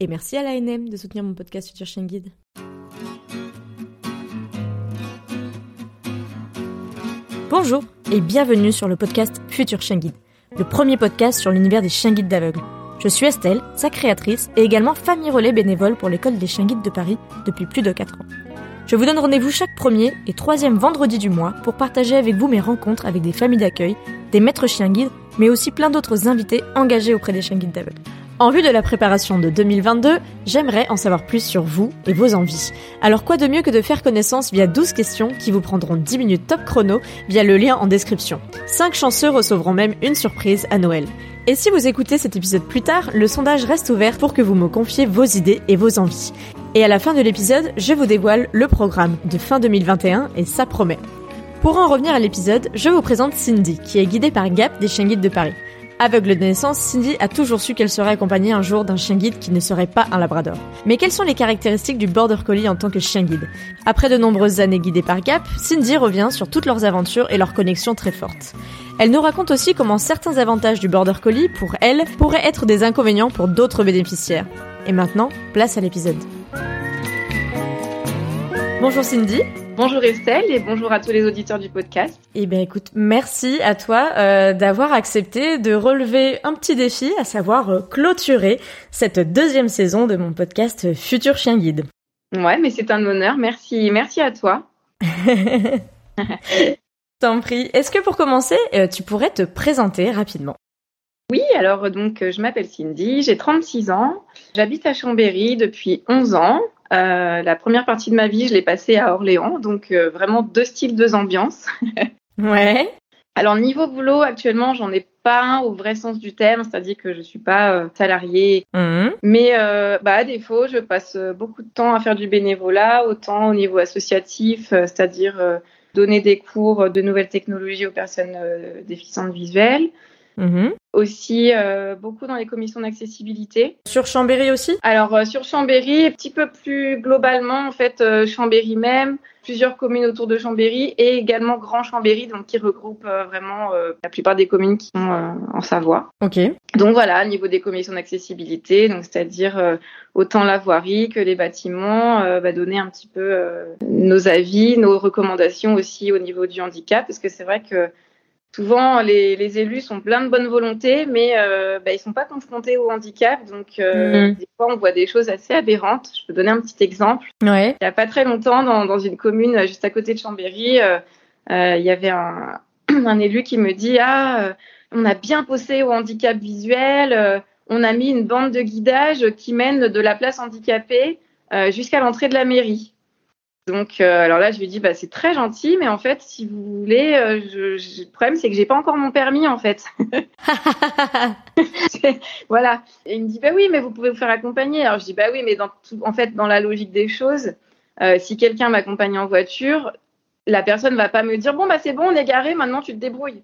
Et merci à l'ANM de soutenir mon podcast Future Chien Guide. Bonjour et bienvenue sur le podcast Future Chien Guide, le premier podcast sur l'univers des chiens guides d'aveugles. Je suis Estelle, sa créatrice et également famille relais bénévole pour l'école des chiens guides de Paris depuis plus de 4 ans. Je vous donne rendez-vous chaque premier et troisième vendredi du mois pour partager avec vous mes rencontres avec des familles d'accueil, des maîtres chiens guides, mais aussi plein d'autres invités engagés auprès des chiens guides d'aveugles. En vue de la préparation de 2022, j'aimerais en savoir plus sur vous et vos envies. Alors quoi de mieux que de faire connaissance via 12 questions qui vous prendront 10 minutes top chrono via le lien en description. 5 chanceux recevront même une surprise à Noël. Et si vous écoutez cet épisode plus tard, le sondage reste ouvert pour que vous me confiez vos idées et vos envies. Et à la fin de l'épisode, je vous dévoile le programme de fin 2021 et ça promet. Pour en revenir à l'épisode, je vous présente Cindy, qui est guidée par Gap des chiens guides de Paris. Aveugle de naissance, Cindy a toujours su qu'elle serait accompagnée un jour d'un chien guide qui ne serait pas un labrador. Mais quelles sont les caractéristiques du border collie en tant que chien guide? Après de nombreuses années guidées par Gap, Cindy revient sur toutes leurs aventures et leurs connexions très fortes. Elle nous raconte aussi comment certains avantages du border collie pour elle pourraient être des inconvénients pour d'autres bénéficiaires. Et maintenant, place à l'épisode. Bonjour Cindy. Bonjour Estelle et bonjour à tous les auditeurs du podcast. Eh bien écoute, merci à toi euh, d'avoir accepté de relever un petit défi, à savoir euh, clôturer cette deuxième saison de mon podcast Futur Chien Guide. Ouais, mais c'est un honneur. Merci, merci à toi. T'en prie. Est-ce que pour commencer, euh, tu pourrais te présenter rapidement? Oui, alors donc je m'appelle Cindy, j'ai 36 ans, j'habite à Chambéry depuis 11 ans. Euh, la première partie de ma vie, je l'ai passée à Orléans, donc euh, vraiment deux styles, deux ambiances. ouais. Alors niveau boulot, actuellement, j'en ai pas un au vrai sens du terme, c'est-à-dire que je suis pas euh, salariée. Mmh. Mais bah, à défaut, je passe beaucoup de temps à faire du bénévolat, autant au niveau associatif, c'est-à-dire donner des cours de nouvelles technologies aux personnes déficientes visuelles. Mmh. Aussi euh, beaucoup dans les commissions d'accessibilité. Sur Chambéry aussi? Alors euh, sur Chambéry, un petit peu plus globalement en fait euh, Chambéry même, plusieurs communes autour de Chambéry et également Grand Chambéry donc qui regroupe vraiment la plupart des communes qui sont en Savoie. OK. Donc voilà, au niveau des commissions d'accessibilité, donc c'est-à-dire autant la voirie que les bâtiments, va donner un petit peu nos avis, nos recommandations aussi au niveau du handicap parce que c'est vrai que souvent les, élus sont pleins de bonne volonté, mais euh, bah, ils sont pas confrontés au handicap. Donc euh, mm. des fois, on voit des choses assez aberrantes. Je peux donner un petit exemple. Ouais. Il y a pas très longtemps, dans, dans une commune juste à côté de Chambéry, euh, euh il y avait un, un, élu qui me dit ah euh, on a bien posé au handicap visuel. on a mis une bande de guidage qui mène de la place handicapée jusqu'à l'entrée de la mairie. Donc, euh, alors là, je lui dis, bah, c'est très gentil, mais en fait, si vous voulez, euh, je, le problème, c'est que j'ai pas encore mon permis, en fait. voilà. Et il me dit, bah oui, mais vous pouvez vous faire accompagner. Alors, je dis, bah oui, mais dans en fait, dans la logique des choses, euh, si quelqu'un m'accompagne en voiture, la personne va pas me dire, bon, bah c'est bon, on est garé, maintenant tu te débrouilles.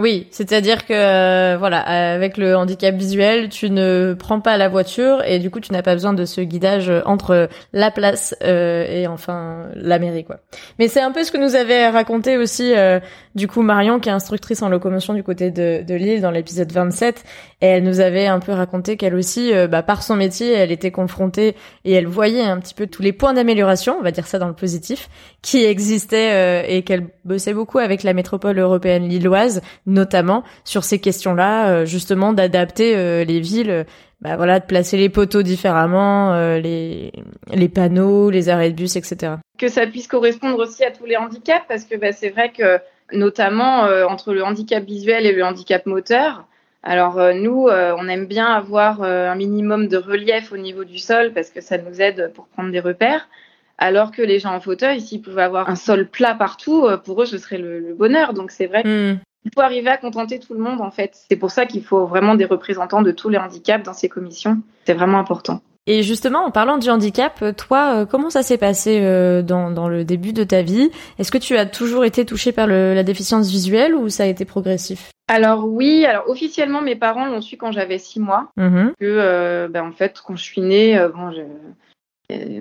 Oui, c'est-à-dire que euh, voilà, avec le handicap visuel, tu ne prends pas la voiture et du coup tu n'as pas besoin de ce guidage entre la place euh, et enfin la mairie quoi. Mais c'est un peu ce que nous avait raconté aussi euh, du coup Marion qui est instructrice en locomotion du côté de, de Lille dans l'épisode 27 et elle nous avait un peu raconté qu'elle aussi bah, par son métier, elle était confrontée et elle voyait un petit peu tous les points d'amélioration, on va dire ça dans le positif, qui existaient et qu'elle bossait beaucoup avec la métropole européenne lilloise notamment sur ces questions-là, euh, justement d'adapter euh, les villes, euh, bah voilà, de placer les poteaux différemment, les les panneaux, les arrêts de bus, etc. Que ça puisse correspondre aussi à tous les handicaps, parce que bah, c'est vrai que notamment entre le handicap visuel et le handicap moteur. Alors nous, on aime bien avoir un minimum de relief au niveau du sol parce que ça nous aide pour prendre des repères. Alors que les gens en fauteuil, s'ils pouvaient avoir un sol plat partout, pour eux, ce serait le, bonheur. Donc c'est vrai. Hmm il faut arriver à contenter tout le monde en fait. C'est pour ça qu'il faut vraiment des représentants de tous les handicaps dans ces commissions. C'est vraiment important. Et justement, en parlant du handicap, toi, comment ça s'est passé dans, dans le début de ta vie? Est-ce que tu as toujours été touchée par le, la déficience visuelle ou ça a été progressif? Alors oui, alors officiellement mes parents l'ont su quand j'avais six mois. Mhm. Que ben, en fait quand je suis née, bon, je,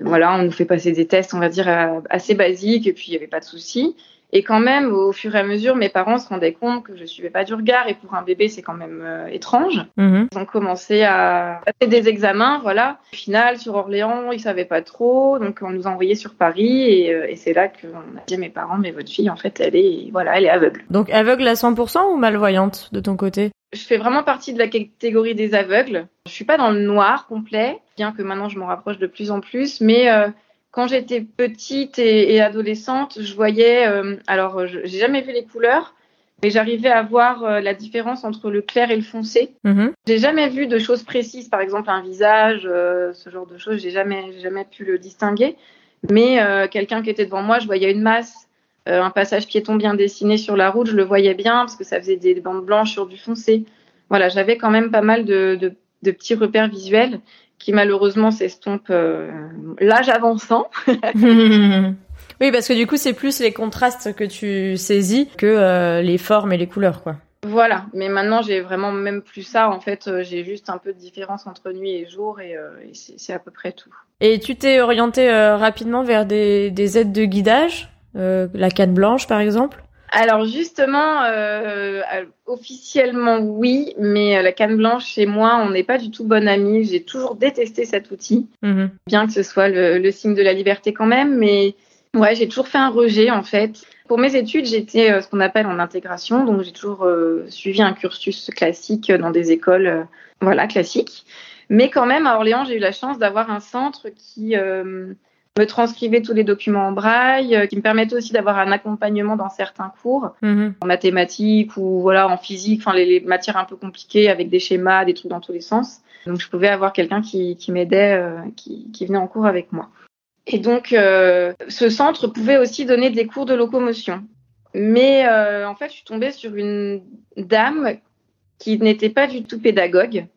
voilà, on nous fait passer des tests, on va dire, euh, assez basiques, et puis il n'y avait pas de souci. Et quand même, au fur et à mesure, mes parents se rendaient compte que je suivais pas du regard, et pour un bébé, c'est quand même euh, étrange. Mhm. Ils ont commencé à passer des examens, voilà. Au final, sur Orléans, ils savaient pas trop, donc on nous a envoyés sur Paris, et, euh, et c'est là qu'on a dit à mes parents, mais votre fille, en fait, elle est, voilà, elle est aveugle. Donc aveugle à 100% ou malvoyante de ton côté? Je fais vraiment partie de la catégorie des aveugles. Je suis pas dans le noir complet, bien que maintenant je m'en rapproche de plus en plus, mais euh, quand j'étais petite et, adolescente, je voyais, euh, alors j'ai jamais vu les couleurs, mais j'arrivais à voir euh, la différence entre le clair et le foncé. Mm-hmm. J'ai jamais vu de choses précises, par exemple un visage, ce genre de choses, j'ai jamais, jamais pu le distinguer. Mais quelqu'un qui était devant moi, je voyais une masse euh, un passage piéton bien dessiné sur la route, je le voyais bien parce que ça faisait des bandes blanches sur du foncé. Voilà, j'avais quand même pas mal de, petits repères visuels qui malheureusement s'estompent euh, l'âge avançant. oui, parce que du coup, c'est plus les contrastes que tu saisis que euh, les formes et les couleurs, quoi. Voilà, mais maintenant j'ai vraiment même plus ça. En fait, j'ai juste un peu de différence entre nuit et jour et, c'est à peu près tout. Et tu t'es orienté rapidement vers des aides de guidage euh, la canne blanche, par exemple? Alors justement, euh, officiellement oui, mais la canne blanche et moi, on n'est pas du tout bonnes amies. J'ai toujours détesté cet outil, mm-hmm. bien que ce soit le, signe de la liberté quand même. Mais ouais, j'ai toujours fait un rejet en fait. Pour mes études, j'étais euh, ce qu'on appelle en intégration, donc j'ai toujours suivi un cursus classique dans des écoles, voilà, classiques. Mais quand même, à Orléans, j'ai eu la chance d'avoir un centre qui me transcrivait tous les documents en braille, euh, qui me permettait aussi d'avoir un accompagnement dans certains cours, mhm. en mathématiques ou voilà en physique, enfin les, matières un peu compliquées avec des schémas, des trucs dans tous les sens. Donc je pouvais avoir quelqu'un qui, qui m'aidait, euh, qui, qui, venait en cours avec moi. Et donc euh, ce centre pouvait aussi donner des cours de locomotion. Mais en fait, je suis tombée sur une dame qui n'était pas du tout pédagogue,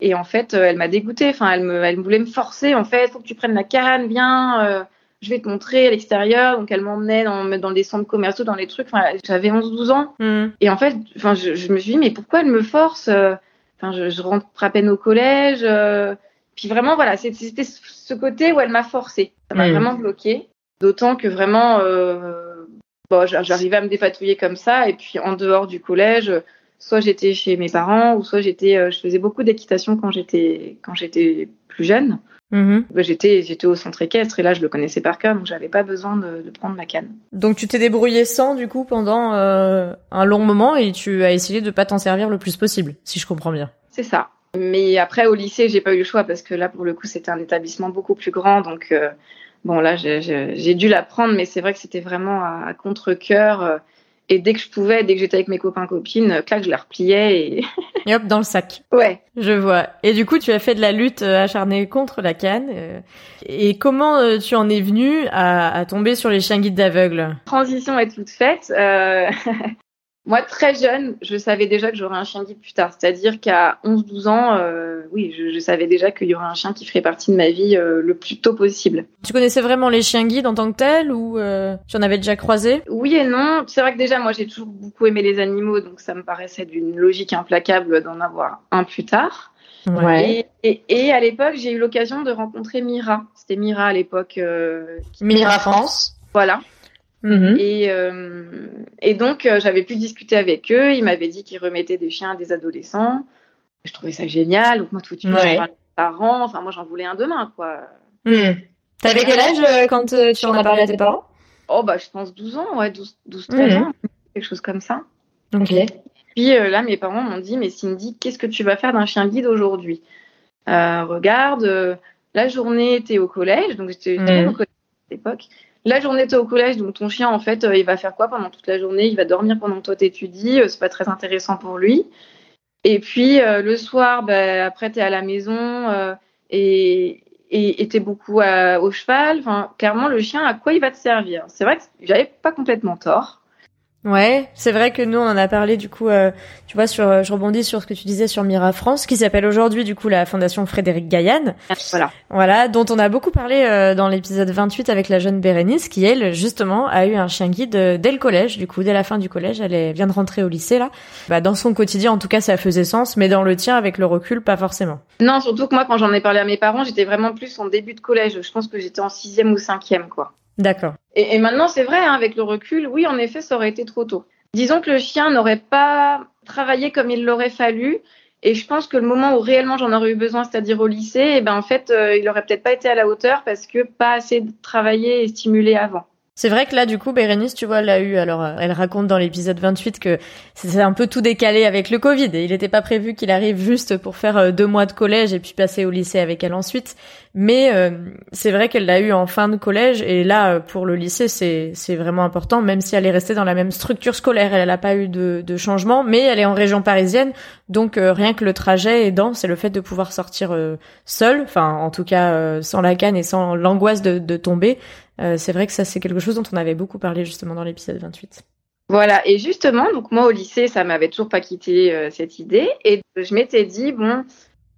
et en fait, euh, elle m'a dégoûtée. Enfin, elle, me, elle voulait me forcer. En fait, faut que tu prennes la canne, viens, euh, je vais te montrer à l'extérieur. Donc, elle m'emmenait dans, dans des centres commerciaux, dans les trucs. Enfin, j'avais 11-12 ans. Mm. Et en fait, enfin, je, je, me suis dit, mais pourquoi elle me force euh, Enfin, je, je, rentre à peine au collège. puis vraiment, voilà, c'était ce côté où elle m'a forcé. Ça m'a mm. vraiment bloqué. D'autant que vraiment, bon, j'arrivais à me dépatouiller comme ça. Et puis, en dehors du collège soit j'étais chez mes parents ou soit j'étais euh, je faisais beaucoup d'équitation quand j'étais quand j'étais plus jeune. Mm-hmm. bah, j'étais j'étais au centre équestre et là je le connaissais par cœur donc j'avais pas besoin de, de, prendre ma canne. Donc tu t'es débrouillé sans du coup pendant euh, un long moment et tu as essayé de pas t'en servir le plus possible si je comprends bien. C'est ça. Mais après au lycée j'ai pas eu le choix parce que là pour le coup c'était un établissement beaucoup plus grand donc euh, bon là j'ai dû l'apprendre mais c'est vrai que c'était vraiment à, à contre cœur et dès que je pouvais, dès que j'étais avec mes copains copines, clac, je la repliais et... et hop, dans le sac. Ouais. Je vois. Et du coup, tu as fait de la lutte euh, acharnée contre la canne. Euh, et comment euh, tu en es venu à, à tomber sur les chiens guides d'aveugles? Transition est toute faite. Euh... Moi, très jeune, je savais déjà que j'aurais un chien guide plus tard. C'est-à-dire qu'à 11-12 ans, euh, oui, je, je, savais déjà qu'il y aurait un chien qui ferait partie de ma vie euh, le plus tôt possible. Tu connaissais vraiment les chiens guides en tant que tels ou euh, tu en avais déjà croisé? Oui et non. C'est vrai que déjà, moi, j'ai toujours beaucoup aimé les animaux, donc ça me paraissait d'une logique implacable d'en avoir un plus tard. Ouais. Et, et, et à l'époque, j'ai eu l'occasion de rencontrer Mira. C'était Mira à l'époque. Euh, Mira France. Voilà. Et, euh, et donc, euh, j'avais pu discuter avec eux. Ils m'avaient dit qu'ils remettaient des chiens à des adolescents. Je trouvais ça génial. Donc, moi, tout de suite, ouais. parents. Enfin, moi, j'en voulais un demain, quoi. Mm. T'avais quel âge euh, quand tu en as parlé à tes parents? Oh, bah, je pense 12 ans, ouais, 12, 12 13 Mm. ans. Quelque chose comme ça. Ok. Puis là, mes parents m'ont dit, mais Cindy, qu'est-ce que tu vas faire d'un chien guide aujourd'hui? Regarde, la journée, t'es au collège. Donc, j'étais Mm. au collège à l'époque. La journée, t'es au collège, donc ton chien, en fait, euh, il va faire quoi pendant toute la journée? Il va dormir pendant que toi t'étudies, euh, c'est pas très intéressant pour lui. Et puis euh, le soir, bah, après t'es à la maison et et t'es beaucoup au cheval. Enfin, clairement, le chien, à quoi il va te servir? C'est vrai que j'avais pas complètement tort. Ouais, c'est vrai que nous on en a parlé du coup, euh, tu vois, sur, je rebondis sur ce que tu disais sur Mira France, qui s'appelle aujourd'hui du coup la Fondation Frédéric Gaillan. Voilà. Voilà, dont on a beaucoup parlé euh, dans l'épisode 28 avec la jeune Bérénice, qui elle justement a eu un chien guide euh, dès le collège, du coup dès la fin du collège, elle est, vient de rentrer au lycée là. Bah, dans son quotidien en tout cas ça faisait sens, mais dans le tien avec le recul pas forcément. Non, surtout que moi quand j'en ai parlé à mes parents, j'étais vraiment plus en début de collège. Je pense que j'étais en sixième ou cinquième quoi. D'accord. Et, maintenant c'est vrai, hein, avec le recul, oui en effet ça aurait été trop tôt. Disons que le chien n'aurait pas travaillé comme il l'aurait fallu. Et je pense que le moment où réellement j'en aurais eu besoin, c'est-à-dire au lycée, et ben en fait, euh, il aurait peut-être pas été à la hauteur parce que pas assez travaillé et stimulé avant. C'est vrai que là, du coup, Bérénice, tu vois, elle a eu, alors, euh, elle raconte dans l'épisode 28 que c'est un peu tout décalé avec le Covid il n'était pas prévu qu'il arrive juste pour faire euh, deux mois de collège et puis passer au lycée avec elle ensuite. Mais euh, c'est vrai qu'elle l'a eu en fin de collège et là, pour le lycée, c'est, c'est vraiment important, même si elle est restée dans la même structure scolaire. Elle n'a pas eu de, de changement, mais elle est en région parisienne. Donc, rien que le trajet aidant, c'est le fait de pouvoir sortir seule, enfin, en tout cas, sans la canne et sans l'angoisse de, de tomber. Euh, c'est vrai que ça, c'est quelque chose dont on avait beaucoup parlé justement dans l'épisode 28. Voilà, et justement, donc moi au lycée, ça m'avait toujours pas quitté euh, cette idée, et je m'étais dit bon,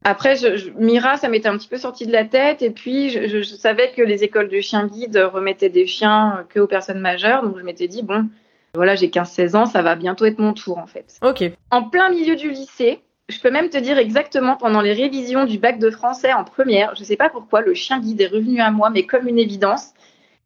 après, je, Mira, ça m'était un petit peu sorti de la tête, et puis je, je, savais que les écoles de chiens guides remettaient des chiens que aux personnes majeures, donc je m'étais dit bon, voilà, j'ai 15-16 ans, ça va bientôt être mon tour en fait. Ok. En plein milieu du lycée, je peux même te dire exactement pendant les révisions du bac de français en première, je sais pas pourquoi, le chien guide est revenu à moi, mais comme une évidence.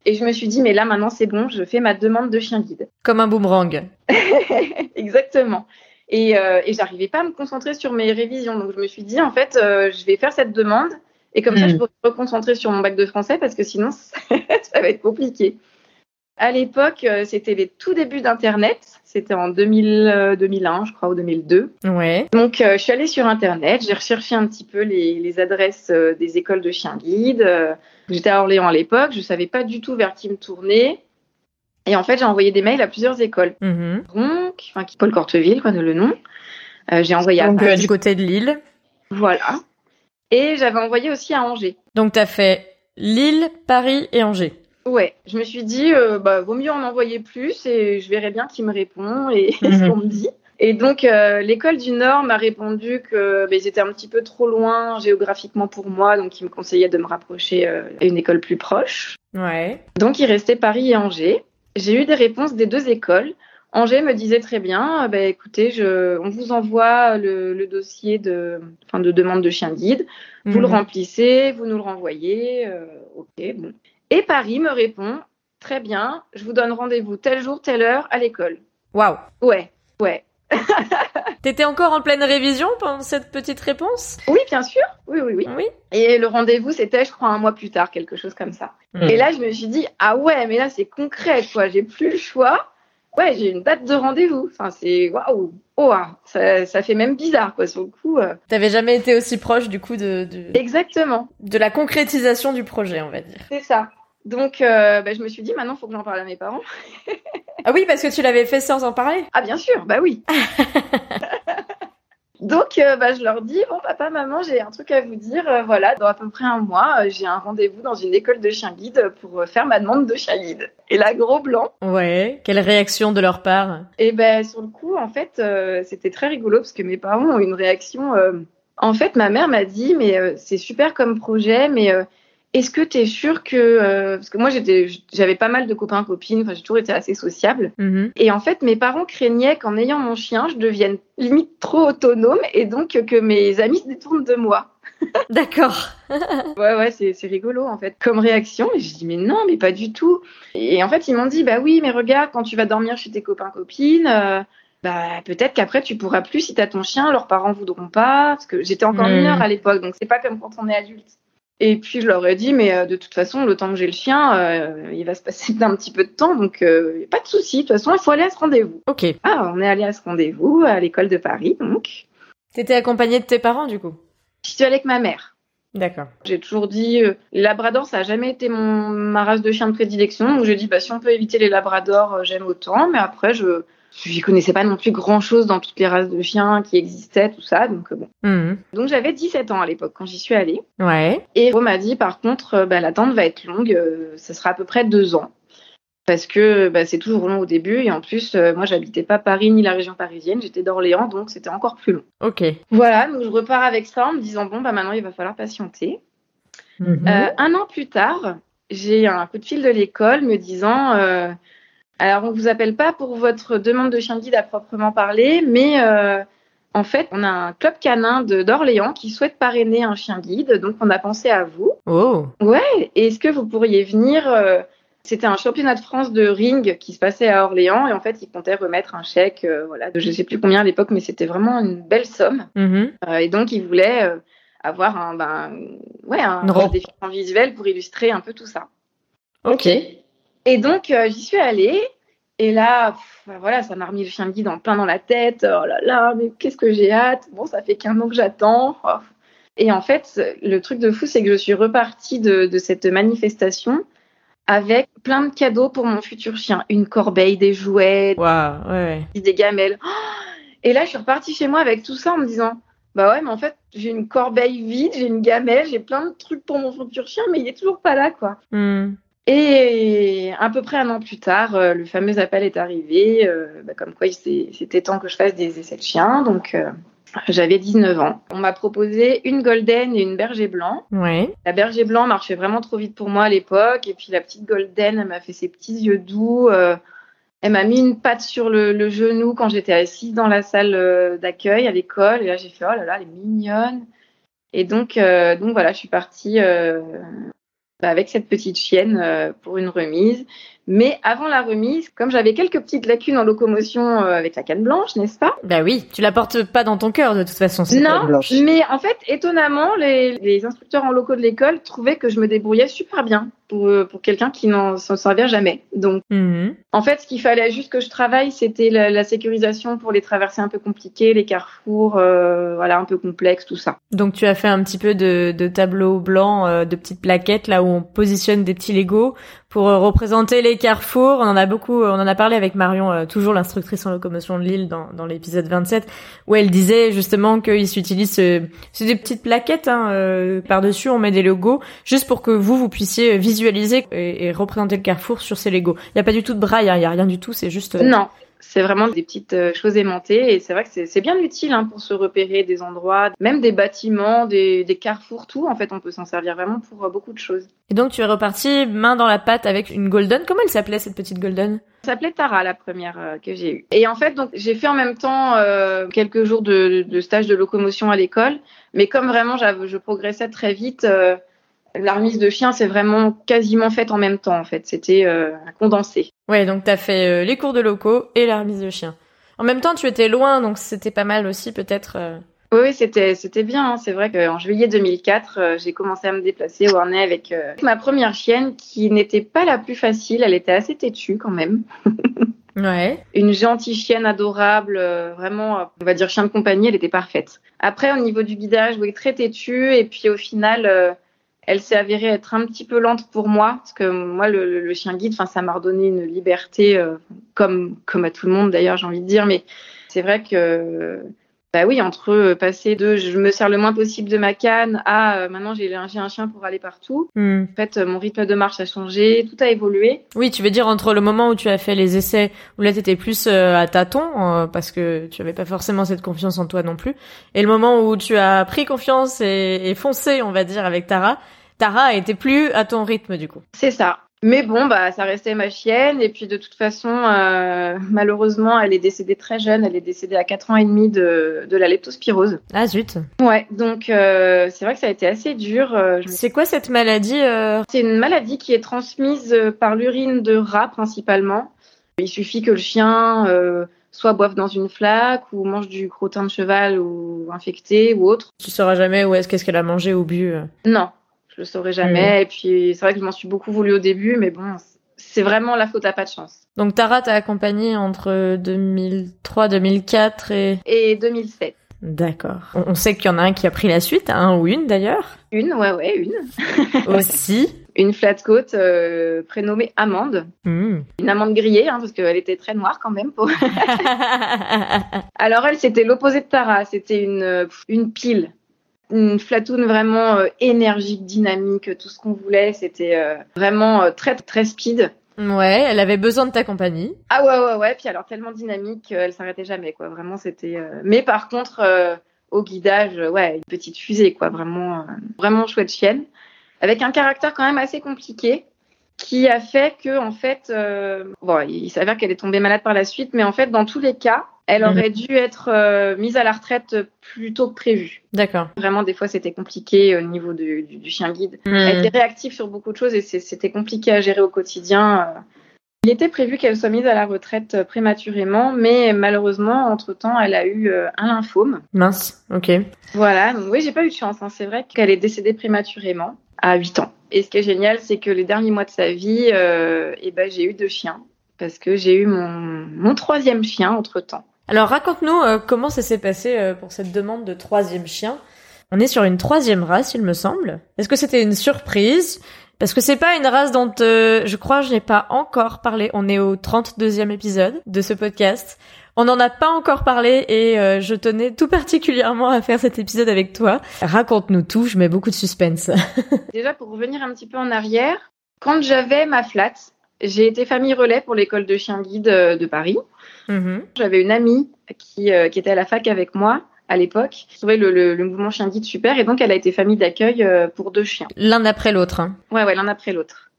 Et je me suis dit, mais là maintenant c'est bon, je fais ma demande de chien guide. Comme un boomerang. Exactement. Et, euh, et j'arrivais pas à me concentrer sur mes révisions. Donc je me suis dit, en fait, euh, je vais faire cette demande. Et comme ça, je hmm. pourrais me reconcentrer sur mon bac de français parce que sinon, ça va être compliqué. À l'époque, euh, c'était les tout débuts d'Internet. C'était en 2000, 2001, euh, je crois, ou 2002. Ouais. Donc, euh, je suis allée sur Internet. J'ai recherché un petit peu les, les adresses des écoles de chiens guides. J'étais à Orléans à l'époque. Je savais pas du tout vers qui me tourner. Et en fait, j'ai envoyé des mails à plusieurs écoles. Mm-hmm. Donc, enfin, Paul Corteville, quoi, le nom. j'ai envoyé à Donc, du côté de Lille. Voilà. Et j'avais envoyé aussi à Angers. Donc, tu as fait Lille, Paris et Angers. Ouais, je me suis dit, euh, bah, vaut mieux en envoyer plus et je verrai bien qui me répond et, ce qu'on me dit. Et donc, euh, l'école du Nord m'a répondu que bah, ils étaient un petit peu trop loin géographiquement pour moi, donc ils me conseillaient de me rapprocher euh, à une école plus proche. Ouais. Donc, il restait Paris et Angers. J'ai eu des réponses des deux écoles. Angers me disait très bien, bah, écoutez, je, on vous envoie le, le dossier de, enfin, de demande de chien guide. Vous le mhm. remplissez, vous nous le renvoyez. ok, bon. Et Paris me répond Très bien, je vous donne rendez-vous tel jour, telle heure à l'école. Waouh Ouais, ouais. T'étais encore en pleine révision pendant cette petite réponse? Oui, bien sûr. Oui, oui, oui. oui. Et le rendez-vous, c'était, je crois, un mois plus tard, quelque chose comme ça. Hmm. Et là, je me suis dit, ah ouais, mais là, c'est concret, quoi. J'ai plus le choix. Ouais, j'ai une date de rendez-vous. Enfin, c'est waouh. Oh, ça, ça, fait même bizarre, quoi, sur le coup. Euh. T'avais jamais été aussi proche, du coup, de, de... Exactement. De la concrétisation du projet, on va dire. C'est ça. Donc, euh, bah, je me suis dit, maintenant, il faut que j'en parle à mes parents. ah oui, parce que tu l'avais fait sans en parler Ah, bien sûr, bah oui. Donc, euh, bah, je leur dis, bon, papa, maman, j'ai un truc à vous dire. Euh, voilà, dans à peu près un mois, j'ai un rendez-vous dans une école de chien guide pour faire ma demande de chien guide. Et là, gros blanc. Ouais, quelle réaction de leur part Et ben, sur le coup, en fait, c'était très rigolo parce que mes parents ont une réaction. En fait, ma mère m'a dit, mais c'est super comme projet, mais est-ce que tu es sûr que euh, parce que moi j'étais j'avais pas mal de copains copines, enfin j'ai toujours été assez sociable mm-hmm. et en fait mes parents craignaient qu'en ayant mon chien, je devienne limite trop autonome et donc que mes amis se détournent de moi. D'accord. ouais ouais, c'est rigolo en fait comme réaction et je dis mais non, mais pas du tout. Et en fait, ils m'ont dit bah oui, mais regarde quand tu vas dormir chez tes copains copines euh, bah peut-être qu'après tu pourras plus si t'as ton chien, leurs parents voudront pas parce que j'étais encore mm. mineure à l'époque donc c'est pas comme quand on est adulte. Et puis je leur ai dit, mais euh, de toute façon, le temps que j'ai le chien, euh, il va se passer d'un petit peu de temps, donc euh, pas de souci. De toute façon, il faut aller à ce rendez-vous. Ok. Ah, on est allé à ce rendez-vous à l'école de Paris, donc. T'étais accompagnée de tes parents, du coup? Je suis avec ma mère. D'accord. J'ai toujours dit, les labradors, ça a jamais été mon ma race de chien de prédilection. Donc je dis, bah si on peut éviter les labradors, j'aime autant. Mais après, je je connaissais pas non plus grand chose dans toutes les races de chiens qui existaient, tout ça. Donc euh, bon. Mhm. Donc j'avais 17 ans à l'époque quand j'y suis allée. Ouais. Et on m'a dit par contre, euh, bah, l'attente va être longue, euh, ça sera à peu près deux ans. parce que bah, c'est toujours long au début et en plus euh, moi j'habitais pas Paris ni la région parisienne, j'étais d'Orléans donc c'était encore plus long. Ok. Voilà, donc je repars avec ça en me disant bon bah maintenant il va falloir patienter. Mhm. Euh, un an plus tard, j'ai un coup de fil de l'école me disant alors on vous appelle pas pour votre demande de chien guide à proprement parler, mais euh, en fait on a un club canin d'Orléans qui souhaite parrainer un chien guide, donc on a pensé à vous. Oh. Ouais, est-ce que vous pourriez venir euh, C'était un championnat de France de ring qui se passait à Orléans et en fait ils comptaient remettre un chèque, euh, voilà, de je sais plus combien à l'époque, mais c'était vraiment une belle somme. Mhm. Euh, et donc ils voulaient euh, avoir un, ben, ouais, un robe. défilement visuel pour illustrer un peu tout ça. Ok. Et donc euh, j'y suis allée. Et là, pff, ben voilà, ça m'a remis le chien guide en plein dans la tête. Oh là là, mais qu'est-ce que j'ai hâte. Bon, ça fait qu'un an que j'attends. Oh. Et en fait, le truc de fou, c'est que je suis repartie de, de cette manifestation avec plein de cadeaux pour mon futur chien. Une corbeille, des jouets, Waouh. Ouais, ouais. des gamelles. Oh Et là, je suis repartie chez moi avec tout ça en me disant, bah ouais, mais en fait, j'ai une corbeille vide, j'ai une gamelle, j'ai plein de trucs pour mon futur chien, mais il est toujours pas là, quoi. Hmm. Et à peu près un an plus tard, euh, le fameux appel est arrivé, euh, bah, comme quoi c'était temps que je fasse des essais de chiens. Donc, euh, j'avais 19 ans. On m'a proposé une golden et une berger blanc. Ouais. La berger blanc marchait vraiment trop vite pour moi à l'époque. Et puis la petite golden, elle m'a fait ses petits yeux doux. euh, elle m'a mis une patte sur le, le genou quand j'étais assise dans la salle d'accueil à l'école. Et là, j'ai fait, oh là là, elle est mignonne. Et donc, euh, donc voilà, je suis partie euh, avec cette petite chienne euh, pour une remise. Mais avant la remise, comme j'avais quelques petites lacunes en locomotion euh, avec la canne blanche, n'est-ce pas? Bah oui, tu la portes pas dans ton cœur de toute façon. cette Non, canne blanche. mais en fait, étonnamment, les, les instructeurs en locaux de l'école trouvaient que je me débrouillais super bien pour, euh, pour quelqu'un qui n'en s'en servait jamais. Donc, Mhm. en fait, ce qu'il fallait juste que je travaille, c'était la, la sécurisation pour les traversées un peu compliquées, les carrefours, euh, voilà, un peu complexes, tout ça. Donc tu as fait un petit peu de, de tableau blanc, euh, de petites plaquettes là où on positionne des petits Legos pour euh, représenter les carrefours. On en a beaucoup, on en a parlé avec Marion, euh, toujours l'instructrice en locomotion de Lille dans, dans l'épisode 27, où elle disait justement qu'ils s'utilisent, euh, c'est des petites plaquettes hein, euh, par dessus, on met des logos juste pour que vous vous puissiez visualiser et, et représenter le carrefour sur ces Legos. Il y a pas du tout de braille, hein, il y a rien du tout, c'est juste. euh, Non, c'est vraiment des petites euh, choses aimantées et c'est vrai que c'est bien utile hein, pour se repérer des endroits, même des bâtiments, des, des carrefours, tout. En fait, on peut s'en servir vraiment pour euh, beaucoup de choses. Et donc tu es reparti main dans la pâte avec une golden. Comment elle s'appelait cette petite golden? S'appelait Tara, la première euh, que j'ai eue. Et en fait, donc, j'ai fait en même temps euh, quelques jours de, de stage de locomotion à l'école. Mais comme vraiment, je progressais très vite, euh, la remise de chien, c'est vraiment quasiment faite en même temps, en fait. C'était euh, condensé. Ouais, donc t'as fait euh, les cours de locaux et la remise de chien. En même temps, tu étais loin, donc c'était pas mal aussi, peut-être. euh. Oui, c'était c'était bien. hein. C'est vrai qu'en juillet 2004, euh, j'ai commencé à me déplacer au Harnais avec euh, ma première chienne qui n'était pas la plus facile. Elle était assez têtue quand même. Ouais. Une gentille chienne adorable, euh, vraiment, on va dire chien de compagnie, elle était parfaite. Après, au niveau du guidage, oui, très têtue. Et puis au final, euh, elle s'est avérée être un petit peu lente pour moi, parce que moi, le, chien guide, ça m'a redonné une liberté, euh, comme comme à tout le monde d'ailleurs, j'ai envie de dire. Mais c'est vrai que, bah oui, entre euh, passer de je me sers le moins possible de ma canne à euh, maintenant j'ai un, un chien pour aller partout. Hmm. En fait, euh, mon rythme de marche a changé, tout a évolué. Oui, tu veux dire entre le moment où tu as fait les essais, où là t'étais plus euh, à tâtons, euh, parce que tu avais pas forcément cette confiance en toi non plus, et le moment où tu as pris confiance et, et foncé, on va dire, avec Tara, Tara était plus à ton rythme du coup. C'est ça. Mais bon, bah, ça restait ma chienne. Et puis, de toute façon, euh, malheureusement, elle est décédée très jeune. Elle est décédée à 4 ans et demi de, de la leptospirose. Ah zut. Ouais, donc euh, c'est vrai que ça a été assez dur. Euh, C'est quoi cette maladie euh, C'est une maladie qui est transmise par l'urine de rat principalement. Il suffit que le chien soit boive dans une flaque ou mange du crottin de cheval ou infecté ou autre. Tu sauras jamais où est-ce qu'est-ce qu'elle a mangé ou bu. Non, je le saurais jamais. Et puis, c'est vrai que je m'en suis beaucoup voulu au début, mais bon, c'est vraiment la faute à pas de chance. Donc Tara t'a accompagné entre 2003, 2004 et... Et 2007. D'accord. On, sait qu'il y en a un qui a pris la suite, un ou une d'ailleurs. Une, ouais, ouais, une. Aussi. Une flat coat euh, prénommée Amande. Hmm. Une amande grillée, hein, parce qu'elle était très noire quand même. Pour... Alors elle, c'était l'opposé de Tara. C'était une, euh, une pile. Une flatoune vraiment euh, énergique, dynamique, tout ce qu'on voulait. C'était euh, vraiment euh, très, très speed. Ouais, elle avait besoin de ta compagnie. Ah ouais, ouais, ouais. Puis alors tellement dynamique, elle s'arrêtait jamais, quoi. Vraiment, c'était. Mais par contre, au guidage, ouais, une petite fusée, quoi. Vraiment, vraiment chouette chienne, avec un caractère quand même assez compliqué qui a fait que en fait, euh, bon, il s'avère qu'elle est tombée malade par la suite, mais en fait, dans tous les cas, elle mhm. aurait dû être euh, mise à la retraite plus tôt que prévu. D'accord. Vraiment, des fois, c'était compliqué au niveau du, du, chien guide. Mhm. Elle était réactive sur beaucoup de choses et c'était compliqué à gérer au quotidien. Il était prévu qu'elle soit mise à la retraite prématurément, mais malheureusement, entre-temps, elle a eu euh, un lymphome. Mince, ok. Voilà, donc oui, j'ai pas eu de chance. Hein. C'est vrai qu'elle est décédée prématurément à 8 ans. Et ce qui est génial, c'est que les derniers mois de sa vie, euh, eh ben, j'ai eu deux chiens parce que j'ai eu mon, mon troisième chien entre-temps. Alors raconte-nous euh, comment ça s'est passé euh, pour cette demande de troisième chien? On est sur une troisième race, il me semble. Est-ce que c'était une surprise? Parce que c'est pas une race dont je crois je n'ai pas encore parlé. On est au 32e épisode de ce podcast. On n'en a pas encore parlé et euh, je tenais tout particulièrement à faire cet épisode avec toi. Raconte-nous tout, je mets beaucoup de suspense. Déjà pour revenir un petit peu en arrière, quand j'avais ma flat, j'ai été famille relais pour l'école de chien guide euh, de Paris. Mm-hmm. J'avais une amie qui, euh, qui était à la fac avec moi à l'époque. Je trouvais le, le, mouvement chien guide super et donc elle a été famille d'accueil pour deux chiens. L'un après l'autre. Hein. Ouais, ouais, l'un après l'autre.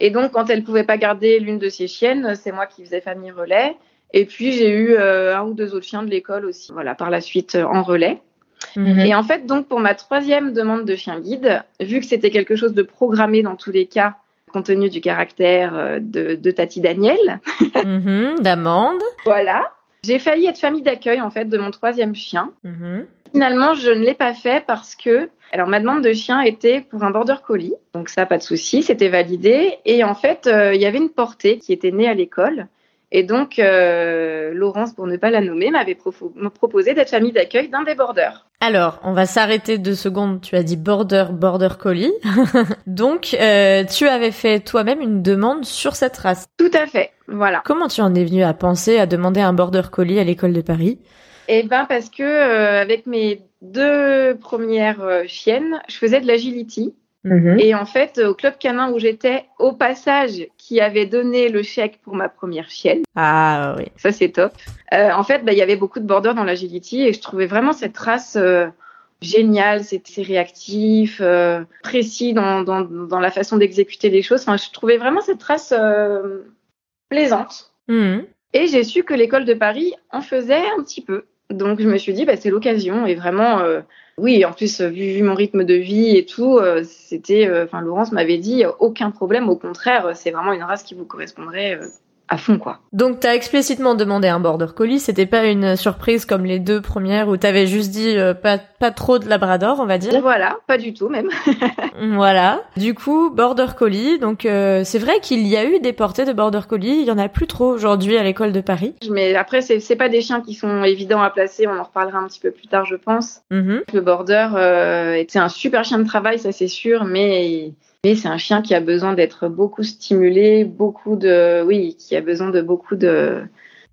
Et donc quand elle pouvait pas garder l'une de ses chiennes, c'est moi qui faisais famille relais. Et puis j'ai eu euh, un ou deux autres chiens de l'école aussi, voilà, par la suite euh, en relais. Mhm. Et en fait, donc pour ma troisième demande de chien guide, vu que c'était quelque chose de programmé dans tous les cas, compte tenu du caractère euh, de, de Tati Daniel, mhm, d'amande, voilà, j'ai failli être famille d'accueil en fait de mon troisième chien. Mhm. Finalement, je ne l'ai pas fait parce que, alors ma demande de chien était pour un border collie, donc ça pas de souci, c'était validé. Et en fait, il y avait une portée qui était née à l'école et donc, euh, Laurence, pour ne pas la nommer, m'avait proposé d'être famille d'accueil d'un des borders. Alors, on va s'arrêter deux secondes. Tu as dit border, border collie. donc, euh, tu avais fait toi-même une demande sur cette race. Tout à fait, voilà. Comment tu en es venu à penser à demander un border collie à l'école de Paris? Eh ben, parce que euh, avec mes deux premières chiennes, je faisais de l'agility. Mhm. Et en fait, au club canin où j'étais, au passage, qui avait donné le chèque pour ma première chienne. Ah oui. Ça, c'est top. Euh, en fait, bah, il y avait beaucoup de border dans l'agility et je trouvais vraiment cette race euh, géniale. C'est réactif, euh, précis dans, dans, dans, la façon d'exécuter les choses. Enfin, je trouvais vraiment cette race euh, plaisante. Mhm. Et j'ai su que l'école de Paris en faisait un petit peu. Donc, je me suis dit, bah, c'est l'occasion. Et vraiment, oui, en plus, vu, mon rythme de vie et tout, euh, c'était, euh, enfin, Laurence m'avait dit, aucun problème, au contraire, c'est vraiment une race qui vous correspondrait euh, à fond quoi. Donc t'as explicitement demandé un border collie, c'était pas une surprise comme les deux premières où t'avais juste dit euh, pas pas trop de labrador, on va dire. Voilà, pas du tout même. voilà. Du coup, border collie, donc euh, c'est vrai qu'il y a eu des portées de border collie, il y en a plus trop aujourd'hui à l'école de Paris. Mais après c'est c'est pas des chiens qui sont évidents à placer, on en reparlera un petit peu plus tard je pense. Mm-hmm. Le border euh, c'est un super chien de travail, ça c'est sûr, mais c'est un chien qui a besoin d'être beaucoup stimulé, beaucoup de, oui, qui a besoin de beaucoup de.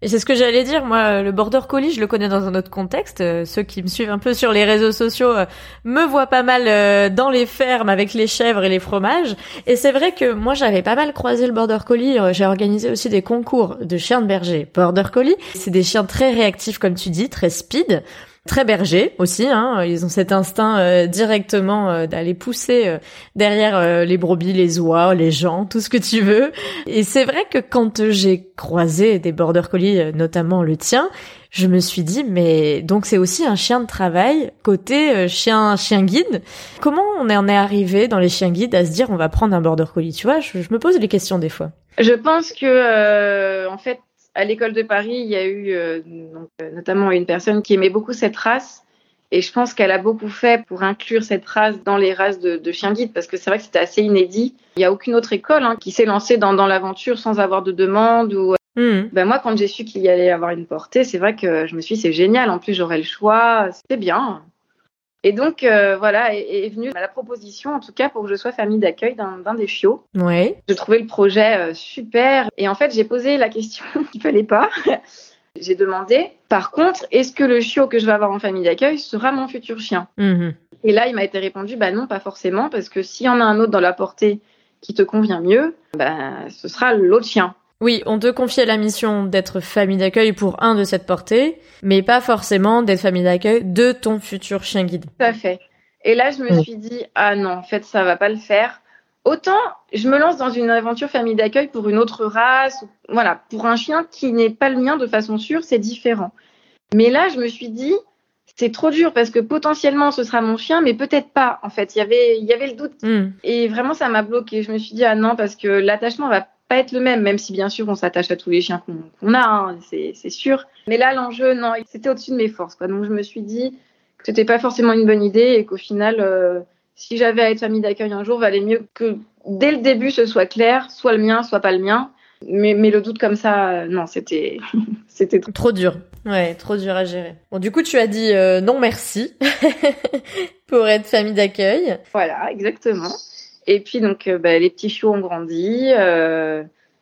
Et c'est ce que j'allais dire, moi, le border collie, je le connais dans un autre contexte. Euh, ceux qui me suivent un peu sur les réseaux sociaux euh, me voient pas mal euh, dans les fermes avec les chèvres et les fromages. Et c'est vrai que moi, j'avais pas mal croisé le border collie. J'ai organisé aussi des concours de chiens de berger border collie. C'est des chiens très réactifs, comme tu dis, très speed très berger aussi. Hein. Ils ont cet instinct euh, directement euh, d'aller pousser euh, derrière les brebis, les oies, les gens, tout ce que tu veux. Et c'est vrai que quand j'ai croisé des border collies, notamment le tien, je me suis dit mais donc c'est aussi un chien de travail côté chien chien guide. Comment on en est arrivé dans les chiens guides à se dire on va prendre un border collie? Tu vois, je, je me pose les questions des fois. Je pense que en fait à l'école de Paris, il y a eu euh, donc, euh, notamment une personne qui aimait beaucoup cette race. Et je pense qu'elle a beaucoup fait pour inclure cette race dans les races de, de chiens guides, parce que c'est vrai que c'était assez inédit. Il n'y a aucune autre école hein, qui s'est lancée dans, dans l'aventure sans avoir de demande. Ou... Mmh. Ben moi, quand j'ai su qu'il y allait avoir une portée, c'est vrai que je me suis dit, c'est génial. En plus, j'aurai le choix. C'était bien. Et donc, euh, voilà, est, est venue la proposition, en tout cas, pour que je sois famille d'accueil d'un des chiots. Ouais. Je trouvais le projet euh, super. Et en fait, j'ai posé la question qu'il fallait pas. j'ai demandé, par contre, est-ce que le chiot que je vais avoir en famille d'accueil sera mon futur chien? Mmh. Et là, il m'a été répondu, bah non, pas forcément, parce que s'il y en a un autre dans la portée qui te convient mieux, ben, ce sera l'autre chien. Oui, on te confiait la mission d'être famille d'accueil pour un de cette portée, mais pas forcément d'être famille d'accueil de ton futur chien guide. Tout à fait. Et là, je me suis dit, ah non, en fait, ça va pas le faire. Autant je me lance dans une aventure famille d'accueil pour une autre race, voilà, pour un chien qui n'est pas le mien de façon sûre, c'est différent. Mais là, je me suis dit, c'est trop dur parce que potentiellement ce sera mon chien, mais peut-être pas. En fait, il y avait, il y avait le doute. Hmm. Et vraiment, ça m'a bloqué. Je me suis dit, ah non, parce que l'attachement va pas être le même, même si bien sûr on s'attache à tous les chiens qu'on a, hein, c'est sûr. Mais là, l'enjeu, non, c'était au-dessus de mes forces. Quoi. Donc je me suis dit que c'était pas forcément une bonne idée et qu'au final, euh, si j'avais à être famille d'accueil un jour, valait mieux que dès le début ce soit clair, soit le mien, soit pas le mien. Mais, mais le doute comme ça, euh, non, c'était c'était trop dur. Ouais, trop dur à gérer. Bon, du coup, tu as dit euh, non merci pour être famille d'accueil. Voilà, exactement. Et puis donc, euh, bah, les petits chiots ont grandi.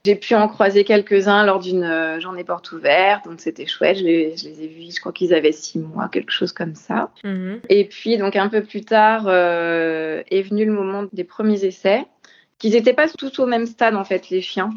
j'ai pu en croiser quelques-uns lors d'une journée porte ouverte, donc c'était chouette. Je les, je les, ai vus, je crois qu'ils avaient six mois, quelque chose comme ça. Mhm. Et puis donc un peu plus tard est venu le moment des premiers essais, qu'ils n'étaient pas tous au même stade en fait, les chiens.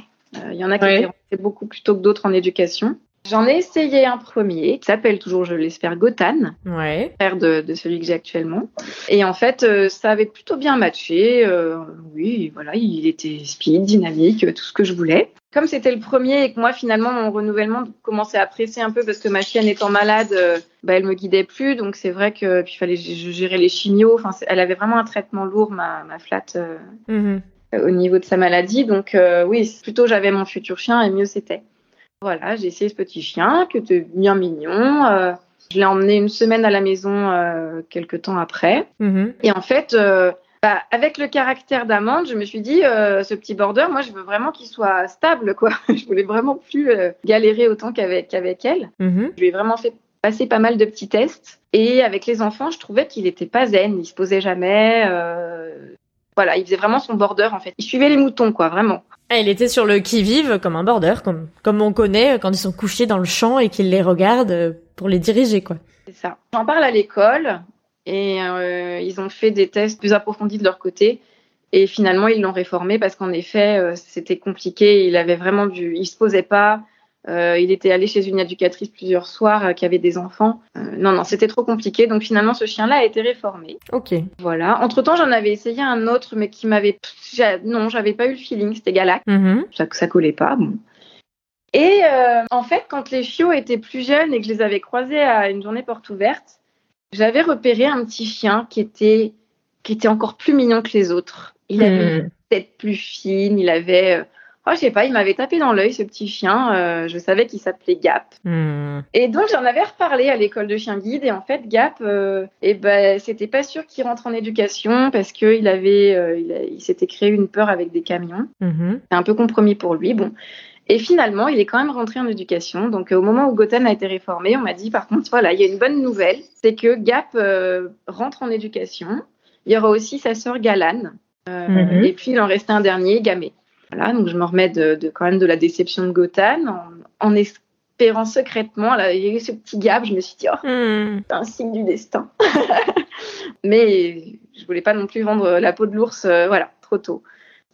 Il y en a qui ouais. étaient beaucoup plus tôt que d'autres en éducation. J'en ai essayé un premier qui s'appelle toujours, je l'espère, Gotan, ouais. frère de, de celui que j'ai actuellement. Et en fait, euh, ça avait plutôt bien matché. Euh, oui, voilà, il était speed, dynamique, tout ce que je voulais. Comme c'était le premier et que moi finalement mon renouvellement commençait à presser un peu parce que ma chienne étant malade, euh, bah, elle me guidait plus. Donc c'est vrai que puis fallait gérer les chimios. Enfin, elle avait vraiment un traitement lourd, ma, ma flat. Mm -hmm au niveau de sa maladie. Donc euh, oui, plutôt j'avais mon futur chien et mieux c'était. Voilà, j'ai essayé ce petit chien qui était bien mignon. Euh, je l'ai emmené une semaine à la maison euh, quelques temps après. -hmm. Et en fait, euh, bah, avec le caractère d'Amande, je me suis dit, euh, ce petit border, moi, je veux vraiment qu'il soit stable, quoi. je voulais vraiment plus galérer autant qu'avec qu'avec elle. -hmm. Je lui ai vraiment fait passer pas mal de petits tests. Et avec les enfants, je trouvais qu'il était pas zen. Il se posait jamais. Voilà, il faisait vraiment son border en fait. Il suivait les moutons quoi, vraiment. Ah, il était sur le qui-vive comme un border, comme, comme on connaît quand ils sont couchés dans le champ et qu'ils les regardent pour les diriger quoi. C'est ça. J'en parle à l'école et euh, ils ont fait des tests plus approfondis de leur côté et finalement ils l'ont réformé parce qu'en effet euh, c'était compliqué. Il avait vraiment du, il se posait pas. Euh, il était allé chez une éducatrice plusieurs soirs euh, qui avait des enfants. Euh, non, non, c'était trop compliqué. Donc finalement, ce chien-là a été réformé. Ok. Voilà. Entre temps, j'en avais essayé un autre, mais qui m'avait, non, j'avais pas eu le feeling. C'était Galac. Mm -hmm. Ça, ça collait pas. Bon. Et en fait, quand les chiots étaient plus jeunes et que je les avais croisés à une journée porte ouverte, j'avais repéré un petit chien qui était qui était encore plus mignon que les autres. Il avait Mm. une tête plus fine. Il avait Oh, je sais pas, il m'avait tapé dans l'œil ce petit chien. Euh, je savais qu'il s'appelait Gap. Mm. Et donc j'en avais reparlé à l'école de chien guide et en fait Gap, euh, et ben c'était pas sûr qu'il rentre en éducation parce que il avait, euh, il, il s'était créé une peur avec des camions. Mm -hmm. C'est un peu compromis pour lui. Bon. Et finalement, il est quand même rentré en éducation. Donc, au moment où Goten a été réformé, on m'a dit, par contre, voilà, il y a une bonne nouvelle, c'est que Gap rentre en éducation. Il y aura aussi sa sœur Galane. -hmm. Et puis, il en restait un dernier, Gamé. Voilà, donc je me remets de, de, quand même de la déception de Gotan en, en espérant secrètement. Là, il y a eu ce petit gap, je me suis dit, oh, mm. c'est un signe du destin. Mais je voulais pas non plus vendre la peau de l'ours, euh, voilà, trop tôt.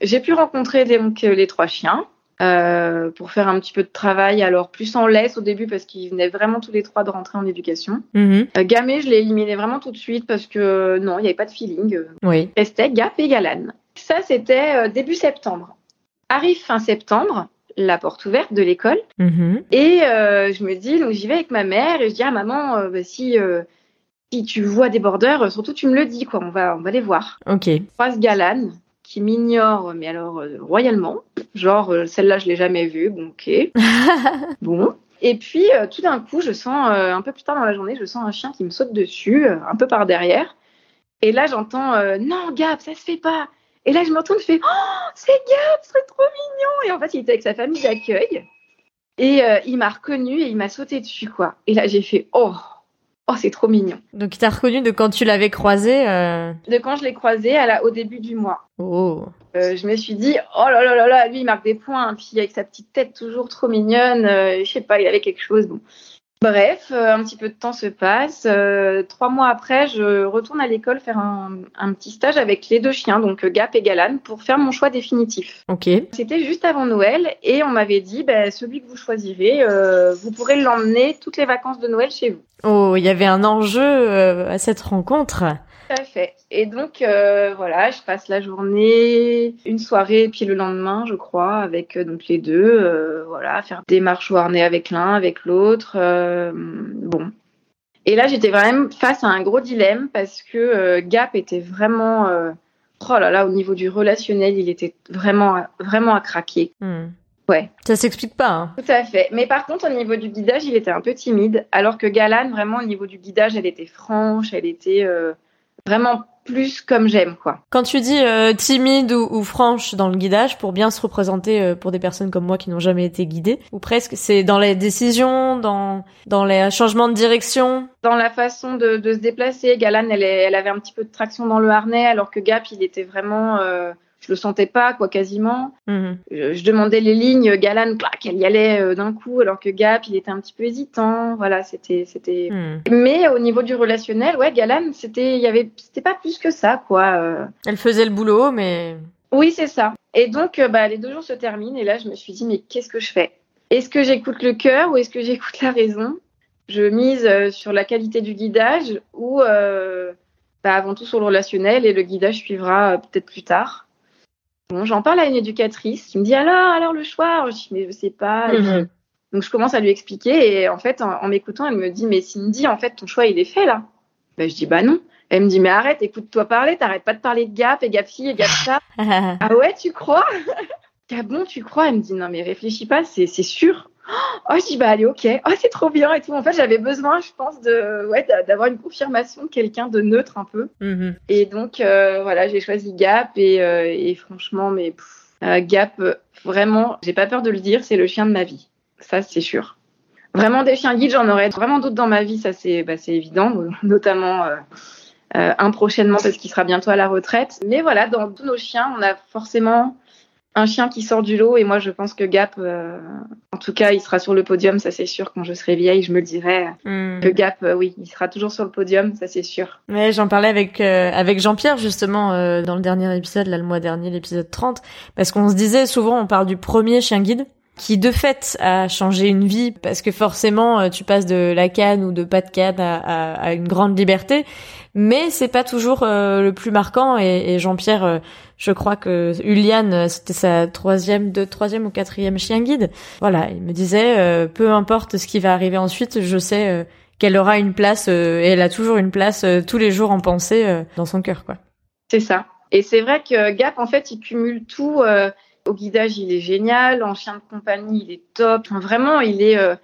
J'ai pu rencontrer donc les trois chiens euh, pour faire un petit peu de travail, alors plus en laisse au début parce qu'ils venaient vraiment tous les trois de rentrer en éducation. Mm -hmm. euh, Gamé, je l'ai éliminé vraiment tout de suite parce que non, il n'y avait pas de feeling. Oui. Restait Gap et Galane. Ça, c'était euh, début septembre. Arrive fin septembre, la porte ouverte de l'école. -hmm. Et euh, je me dis, donc j'y vais avec ma mère et je dis à maman, euh, bah, si, euh, si tu vois des bordeurs, surtout tu me le dis, quoi, on va, on va les voir. Ok. Croise Galane, qui m'ignore, mais alors royalement. Genre, celle-là, je l'ai jamais vue, bon, ok. bon. Et puis, tout d'un coup, je sens, un peu plus tard dans la journée, je sens un chien qui me saute dessus, un peu par derrière. Et là, j'entends, non, Gab, ça se fait pas. Et là, je me retourne, je fais Oh, c'est Gab, c'est trop mignon. Et en fait, il était avec sa famille d'accueil. Et euh, il m'a reconnu et il m'a sauté dessus, quoi. Et là, j'ai fait Oh, oh, c'est trop mignon. Donc, il t'a reconnu de quand tu l'avais croisé euh... De quand je l'ai croisé à la, au début du mois. Oh. Euh, je me suis dit Oh là là là là, lui, il marque des points. Puis avec sa petite tête toujours trop mignonne, je sais pas, il avait quelque chose. Bon. Bref, euh, un petit peu de temps se passe. Euh, trois mois après, je retourne à l'école faire un, un, petit stage avec les deux chiens, donc euh, Gap et Galan, pour faire mon choix définitif. Ok. C'était juste avant Noël et on m'avait dit, ben, celui que vous choisirez, euh, vous pourrez l'emmener toutes les vacances de Noël chez vous. Oh, il y avait un enjeu à cette rencontre. Tout à fait. Et donc euh, voilà, je passe la journée, une soirée, puis le lendemain, je crois, avec euh, donc les deux, euh, voilà, faire des marches harnais avec l'un, avec l'autre. bon. Et là, j'étais vraiment face à un gros dilemme parce que Gap était vraiment, oh là là, au niveau du relationnel, il était vraiment, vraiment à craquer. Hmm. Ouais. Ça s'explique pas. Hein. Tout à fait. Mais par contre, au niveau du guidage, il était un peu timide, alors que Galan, vraiment, au niveau du guidage, elle était franche, elle était euh, vraiment plus comme j'aime, quoi. Quand tu dis euh, timide ou, ou, franche dans le guidage, pour bien se représenter euh, pour des personnes comme moi qui n'ont jamais été guidées, ou presque, c'est dans les décisions, dans dans les changements de direction, dans la façon de, de se déplacer. Galan, elle, elle avait un petit peu de traction dans le harnais, alors que Gap, il était vraiment euh, je le sentais pas, quoi, quasiment. Mmh. Je, je, demandais les lignes, Galan, clac, elle y allait euh, d'un coup, alors que Gap, il était un petit peu hésitant. Voilà, c'était, c'était. Mmh. Mais au niveau du relationnel, ouais, Galan, c'était, il y avait, c'était pas plus que ça, quoi. euh. Elle faisait le boulot, mais. Oui, c'est ça. Et donc, euh, bah, les deux jours se terminent, et là, je me suis dit, mais qu'est-ce que je fais? Est-ce que j'écoute le cœur ou est-ce que j'écoute la raison? Je mise sur la qualité du guidage ou bah, avant tout sur le relationnel, et le guidage suivra peut-être plus tard. Bon, j'en parle à une éducatrice qui me dit alors, alors le choix. Je dis mais je sais pas. Mhm. Donc je commence à lui expliquer et en fait en, en m'écoutant, elle me dit mais Cindy, en fait ton choix il est fait là. Ben je dis bah non. Elle me dit mais arrête, écoute-toi parler, t'arrêtes pas de parler de Gap et Gap fille et Gap ça. ah ouais, tu crois? Ah bon, tu crois? Elle me dit non mais réfléchis pas, c'est sûr. Oh, je dis bah allez ok. Oh c'est trop bien et tout. En fait j'avais besoin, je pense de ouais d'a- d'avoir une confirmation de quelqu'un de neutre un peu. Mhm. Et donc, euh, voilà, j'ai choisi Gap et, euh, et franchement, mais pff, euh, Gap, vraiment, j'ai pas peur de le dire, c'est le chien de ma vie. Ça, c'est sûr. Vraiment, des chiens guides, j'en aurais vraiment d'autres dans ma vie, ça, c'est bah, c'est évident, notamment un prochainement parce qu'il sera bientôt à la retraite. Mais voilà, dans tous nos chiens, on a forcément un chien qui sort du lot et moi, je pense que Gap, euh, en tout cas, il sera sur le podium, ça c'est sûr. Quand je serai vieille, je me le dirai. Mhm. Que Gap, euh, oui, il sera toujours sur le podium, ça c'est sûr. Ouais, j'en parlais avec euh, avec Jean-Pierre justement euh, dans le dernier épisode, là le mois dernier, l'épisode 30, parce qu'on se disait souvent on parle du premier chien guide qui de fait a changé une vie parce que forcément euh, tu passes de la canne ou de pas de canne à, à, à une grande liberté, mais c'est pas toujours euh, le plus marquant et, et Jean-Pierre, euh, je crois que Uliane euh, c'était sa troisième, de troisième ou quatrième chien guide. Voilà, il me disait euh, peu importe ce qui va arriver ensuite, je sais qu'elle aura une place et elle a toujours une place tous les jours en pensée dans son cœur quoi. C'est ça. Et c'est vrai que Gap, en fait, il cumule tout. Au guidage, il est génial. En chien de compagnie, il est top. Enfin, vraiment, il est. euh,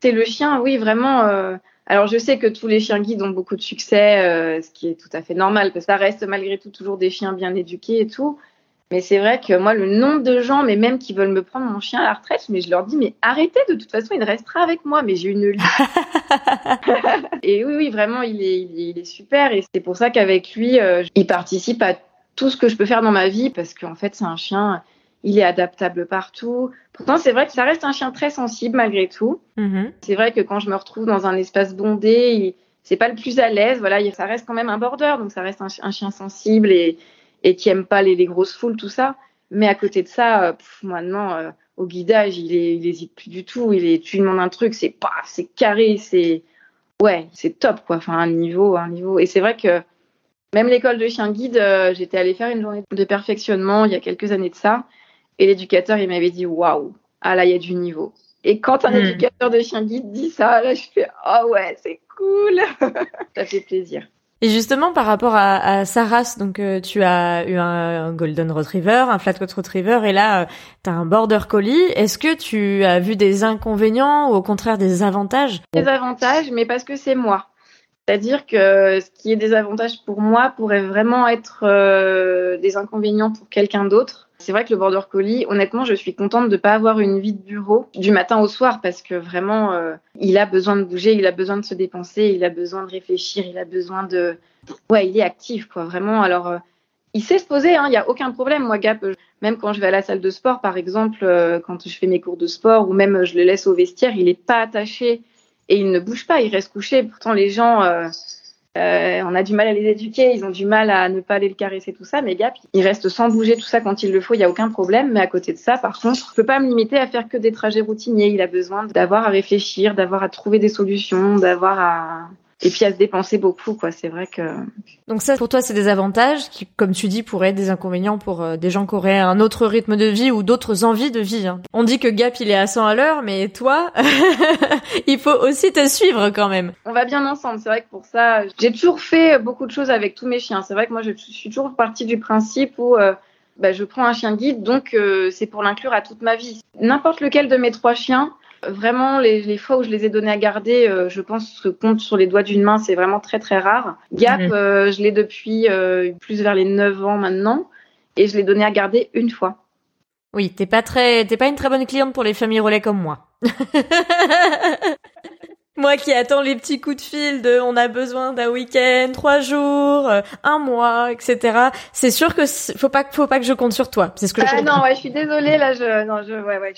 c'est le chien, oui, vraiment. euh, alors, je sais que tous les chiens guides ont beaucoup de succès, euh, ce qui est tout à fait normal, parce que ça reste malgré tout toujours des chiens bien éduqués et tout. Mais c'est vrai que moi, le nombre de gens, mais même qui veulent me prendre mon chien à la retraite, mais je leur dis, mais arrêtez, de toute façon, il restera avec moi. Mais j'ai une liste. et oui, oui, vraiment, il est, il est, il est super. Et c'est pour ça qu'avec lui, euh, il participe à tout ce que je peux faire dans ma vie, parce qu'en fait, c'est un chien, il est adaptable partout. Pourtant, c'est vrai que ça reste un chien très sensible malgré tout. Mhm. C'est vrai que quand je me retrouve dans un espace bondé, il, c'est pas le plus à l'aise. Voilà, il- ça reste quand même un border, donc ça reste un, chi- un chien sensible et, et qui aime pas les, les grosses foules, tout ça. Mais à côté de ça, euh, pff, maintenant, euh, au guidage, il, est, il hésite plus du tout. Il est, tu lui demandes un truc, c'est paf, c'est carré, c'est ouais, c'est top quoi. Enfin, un niveau, un niveau. Et c'est vrai que même l'école de chien guide, euh, j'étais allée faire une journée de perfectionnement il y a quelques années de ça, et l'éducateur il m'avait dit waouh, ah là il y a du niveau. Et quand un Hmm. éducateur de chien guide dit ça, là je fais ah ouais, c'est cool, ça fait plaisir. Et justement par rapport à, à sa race, donc euh, tu as eu un, un golden retriever, un flatcoat retriever, et là euh, t'as un border collie. Est-ce que tu as vu des inconvénients ou au contraire des avantages? Des avantages, mais parce que c'est moi. C'est-à-dire que ce qui est des avantages pour moi pourrait vraiment être euh, des inconvénients pour quelqu'un d'autre. C'est vrai que le border collie, honnêtement, je suis contente de pas avoir une vie de bureau du matin au soir parce que vraiment, euh, il a besoin de bouger, il a besoin de se dépenser, il a besoin de réfléchir, il a besoin de, ouais, il est actif quoi, vraiment. Alors, euh, il sait se poser, hein, il y a aucun problème. Moi, Gap, même quand je vais à la salle de sport, par exemple, quand je fais mes cours de sport ou même je le laisse au vestiaire, il est pas attaché et il ne bouge pas, il reste couché. Pourtant, les gens, euh, euh, on a du mal à les éduquer, ils ont du mal à ne pas aller le caresser, tout ça. Mais Gap, il reste sans bouger, tout ça quand il le faut, il n'y a aucun problème. Mais à côté de ça, par contre, je peux pas me limiter à faire que des trajets routiniers. Il a besoin d'avoir à réfléchir, d'avoir à trouver des solutions, d'avoir à et puis à se dépenser beaucoup quoi. C'est vrai que donc ça pour toi c'est des avantages qui comme tu dis pourraient être des inconvénients pour euh, des gens qui auraient un autre rythme de vie ou d'autres envies de vie hein. on dit que Gap il est à 100 à l'heure mais toi il faut aussi te suivre quand même. On va bien ensemble. C'est vrai que pour ça j'ai toujours fait beaucoup de choses avec tous mes chiens. C'est vrai que moi je suis toujours partie du principe où euh, bah, je prends un chien guide donc euh, c'est pour l'inclure à toute ma vie. N'importe lequel de mes trois chiens Vraiment, les, fois où je les ai donnés à garder, euh, je pense que compte sur les doigts d'une main, c'est vraiment très très rare. Gap, mhm. euh, je l'ai depuis euh, plus vers les 9 ans maintenant, et je l'ai donné à garder une fois. Oui, t'es pas très, t'es pas une très bonne cliente pour les familles relais comme moi. Moi qui attends les petits coups de fil de on a besoin d'un week-end, trois jours, euh, un mois, etc. C'est sûr que faut pas faut pas que je compte sur toi. C'est ce que ah non, ouais, je suis désolée là, je non, je ouais ouais.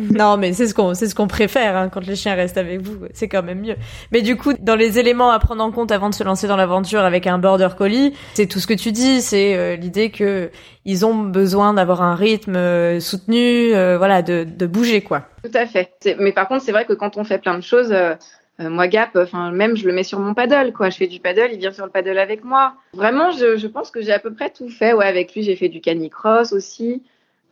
non, mais c'est ce qu'on c'est ce qu'on préfère hein, quand les chiens restent avec vous, c'est quand même mieux. Mais du coup, dans les éléments à prendre en compte avant de se lancer dans l'aventure avec un border collie, c'est tout ce que tu dis, c'est euh, l'idée que ils ont besoin d'avoir un rythme euh, soutenu, voilà, de bouger quoi. Tout à fait. Mais par contre, c'est vrai que quand on fait plein de choses, euh, euh, moi Gap, enfin même je le mets sur mon paddle, quoi. Je fais du paddle, il vient sur le paddle avec moi. Vraiment, je, pense que j'ai à peu près tout fait. Ouais, avec lui, j'ai fait du canicross aussi.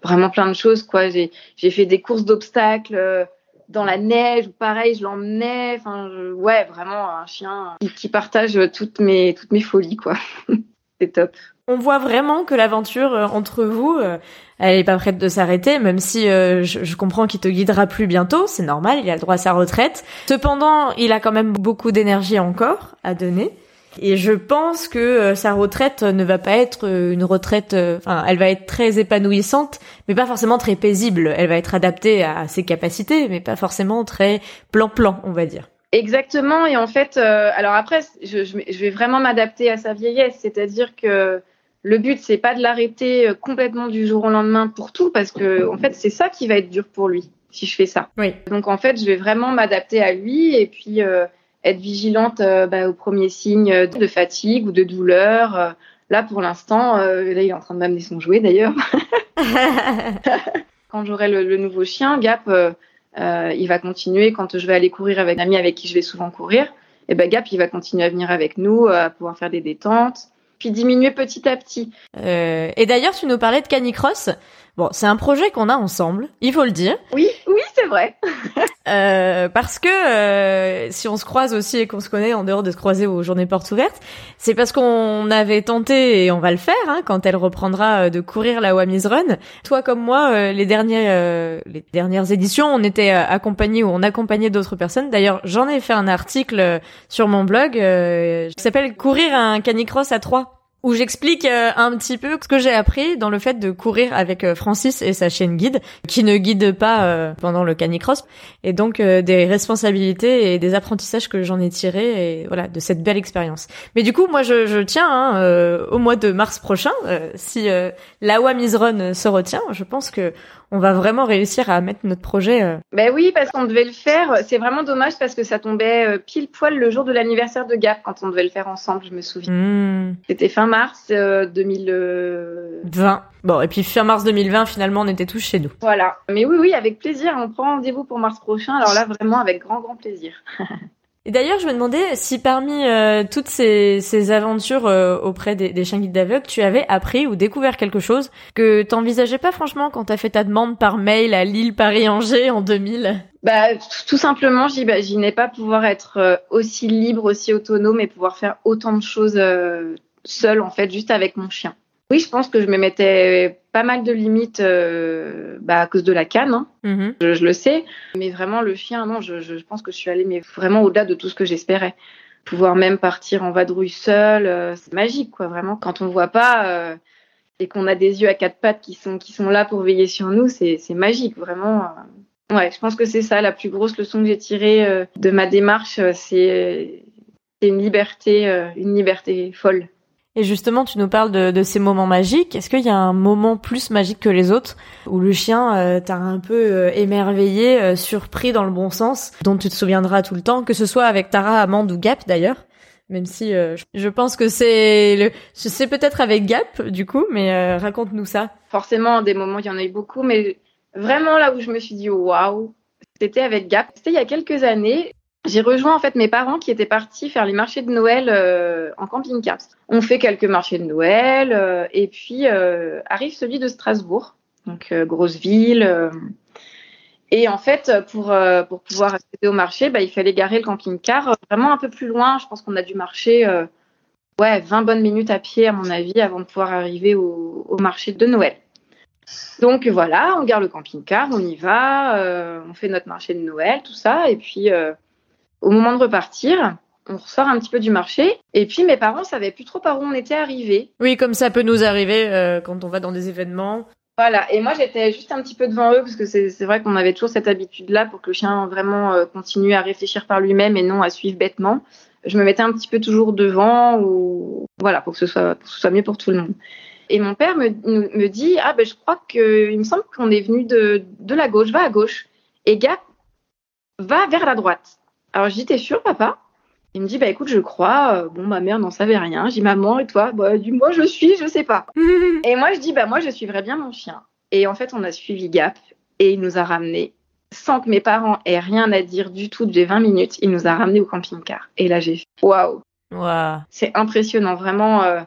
Vraiment plein de choses, quoi. J'ai fait des courses d'obstacles euh, dans la neige, pareil, je l'emmenais. Enfin, ouais, vraiment un chien qui, qui partage toutes mes toutes mes folies, quoi. c'est top. On voit vraiment que l'aventure entre vous elle est pas prête de s'arrêter, même si euh, je, comprends qu'il te guidera plus bientôt, c'est normal, il a le droit à sa retraite. Cependant, il a quand même beaucoup d'énergie encore à donner. Et je pense que euh, sa retraite ne va pas être euh, une retraite, enfin, elle va être très épanouissante, mais pas forcément très paisible. Elle va être adaptée à ses capacités, mais pas forcément très plan-plan, on va dire. Exactement. Et en fait, alors après, je vais vraiment m'adapter à sa vieillesse, c'est-à-dire que le but, c'est pas de l'arrêter euh, complètement du jour au lendemain pour tout, parce que en fait, c'est ça qui va être dur pour lui si je fais ça. Oui. Donc en fait, je vais vraiment m'adapter à lui et puis euh, être vigilante euh, bah, aux premiers signes de fatigue ou de douleur. là, pour l'instant, là, il est en train de m'amener son jouet d'ailleurs. quand j'aurai le, nouveau chien, Gap, il va continuer. Quand je vais aller courir avec un ami avec qui je vais souvent courir, et ben Gap, il va continuer à venir avec nous, à pouvoir faire des détentes puis diminuer petit à petit. Euh, et d'ailleurs, tu nous parlais de Canicross. Bon, c'est un projet qu'on a ensemble, il faut le dire. Oui, oui, c'est vrai. euh, parce que euh, si on se croise aussi et qu'on se connaît en dehors de se croiser aux journées portes ouvertes, c'est parce qu'on avait tenté et on va le faire hein, quand elle reprendra euh, de courir la Wami's Run. Toi comme moi, euh, les dernières les dernières éditions, on était accompagnés ou on accompagnait d'autres personnes. D'ailleurs, j'en ai fait un article sur mon blog qui s'appelle Courir un canicross à trois où j'explique euh, un petit peu ce que j'ai appris dans le fait de courir avec euh, Francis et sa chaîne guide, qui ne guide pas euh, pendant le canicross, et donc des responsabilités et des apprentissages que j'en ai tirés, et voilà, de cette belle expérience. Mais du coup, moi, je, je tiens hein, au mois de mars prochain, si l'AWA Run se retient, je pense que on va vraiment réussir à mettre notre projet. Euh. Ben oui, parce qu'on devait le faire. C'est vraiment dommage parce que ça tombait euh, pile poil le jour de l'anniversaire de Gap quand on devait le faire ensemble, je me souviens. Hmm. C'était fin mars 2020. Euh, bon, et puis fin mars 2020, finalement, on était tous chez nous. Voilà. Mais oui, oui, avec plaisir. On prend rendez-vous pour mars prochain. Alors là, vraiment avec grand, grand plaisir. Et d'ailleurs, je me demandais si parmi euh, toutes ces, aventures euh, auprès des, chiens guides d'aveugle, tu avais appris ou découvert quelque chose que t'envisageais pas franchement quand t'as fait ta demande par mail à Lille, Paris, Angers en 2000 Bah, tout simplement, j'imaginais pas pouvoir être euh, aussi libre, aussi autonome et pouvoir faire autant de choses seule en fait, juste avec mon chien. Oui, je pense que je me mettais pas mal de limites euh, bah, à cause de la canne, hein. mm-hmm. je, le sais. Mais vraiment, le chien, non, je, je pense que je suis allée mais vraiment au-delà de tout ce que j'espérais. Pouvoir même partir en vadrouille seule, euh, c'est magique, quoi, vraiment. Quand on voit pas euh, et qu'on a des yeux à quatre pattes qui sont, qui sont là pour veiller sur nous, c'est magique, vraiment. Ouais, je pense que c'est ça, la plus grosse leçon que j'ai tirée de ma démarche, c'est une liberté, une liberté folle. Et justement, tu nous parles de, ces moments magiques. Est-ce qu'il y a un moment plus magique que les autres où le chien euh, t'a un peu euh, émerveillé, euh, surpris dans le bon sens, dont tu te souviendras tout le temps, que ce soit avec Tara, Amande ou Gap d'ailleurs même si je pense que c'est c'est peut-être avec Gap du coup mais raconte-nous ça forcément des moments il y en a eu beaucoup mais vraiment là où je me suis dit waouh c'était avec Gap c'était il y a quelques années j'ai rejoint en fait mes parents qui étaient partis faire les marchés de Noël euh, en camping-car. On fait quelques marchés de Noël euh, et puis euh, arrive celui de Strasbourg, donc grosse ville. et en fait, pour pour pouvoir accéder au marché, bah, il fallait garer le camping-car vraiment un peu plus loin. Je pense qu'on a dû marcher ouais 20 bonnes minutes à pied à mon avis avant de pouvoir arriver au, au marché de Noël. Donc voilà, on gare le camping-car, on y va, on fait notre marché de Noël, tout ça, et puis au moment de repartir, on ressort un petit peu du marché. Et puis mes parents savaient plus trop par où on était arrivés. Oui, comme ça peut nous arriver euh, quand on va dans des événements. Voilà, et moi j'étais juste un petit peu devant eux parce que c'est vrai qu'on avait toujours cette habitude-là pour que le chien vraiment euh, continue à réfléchir par lui-même et non à suivre bêtement. Je me mettais un petit peu toujours devant ou voilà pour que ce soit, pour que ce soit mieux pour tout le monde. Et mon père me, me dit ah ben je crois que il me semble qu'on est venu de, de la gauche, va à gauche. Et Gap va vers la droite. Alors, je dis, t'es sûr, papa? Il me dit, bah écoute, je crois. Euh, bon, ma mère n'en savait rien. Dis, maman, et toi? Bah, du moi, je suis, je sais pas. et moi, je dis, bah moi, je suivrai bien mon chien. Et en fait, on a suivi Gap et il nous a ramenés sans que mes parents aient rien à dire du tout depuis 20 minutes. Il nous a ramenés au camping-car. Et là, j'ai fait, waouh wow. C'est impressionnant, vraiment. Euh,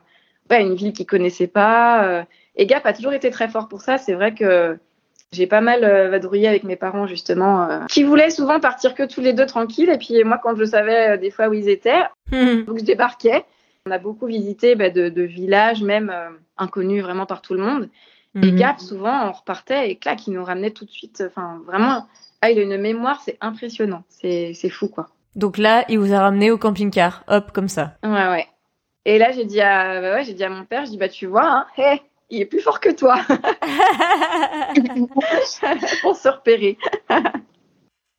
ouais, une ville qu'il connaissait pas. Euh. et Gap a toujours été très fort pour ça. C'est vrai que j'ai pas mal euh, vadrouillé avec mes parents justement, euh, qui voulaient souvent partir que tous les deux tranquilles. Et puis moi, quand je savais euh, des fois où ils étaient, donc je débarquais. On a beaucoup visité bah, de, de, villages, même inconnus vraiment par tout le monde. Et mhm. Gap, souvent, on repartait et clac, il nous ramenait tout de suite. Enfin, vraiment, ah, il a une mémoire, c'est impressionnant. C'est fou, quoi. Donc là, il vous a ramené au camping-car, hop, comme ça. Ouais, ouais. Et là, j'ai dit à, bah ouais, j'ai dit à mon père, je dis bah tu vois, hein, hey, il est plus fort que toi pour se repérer.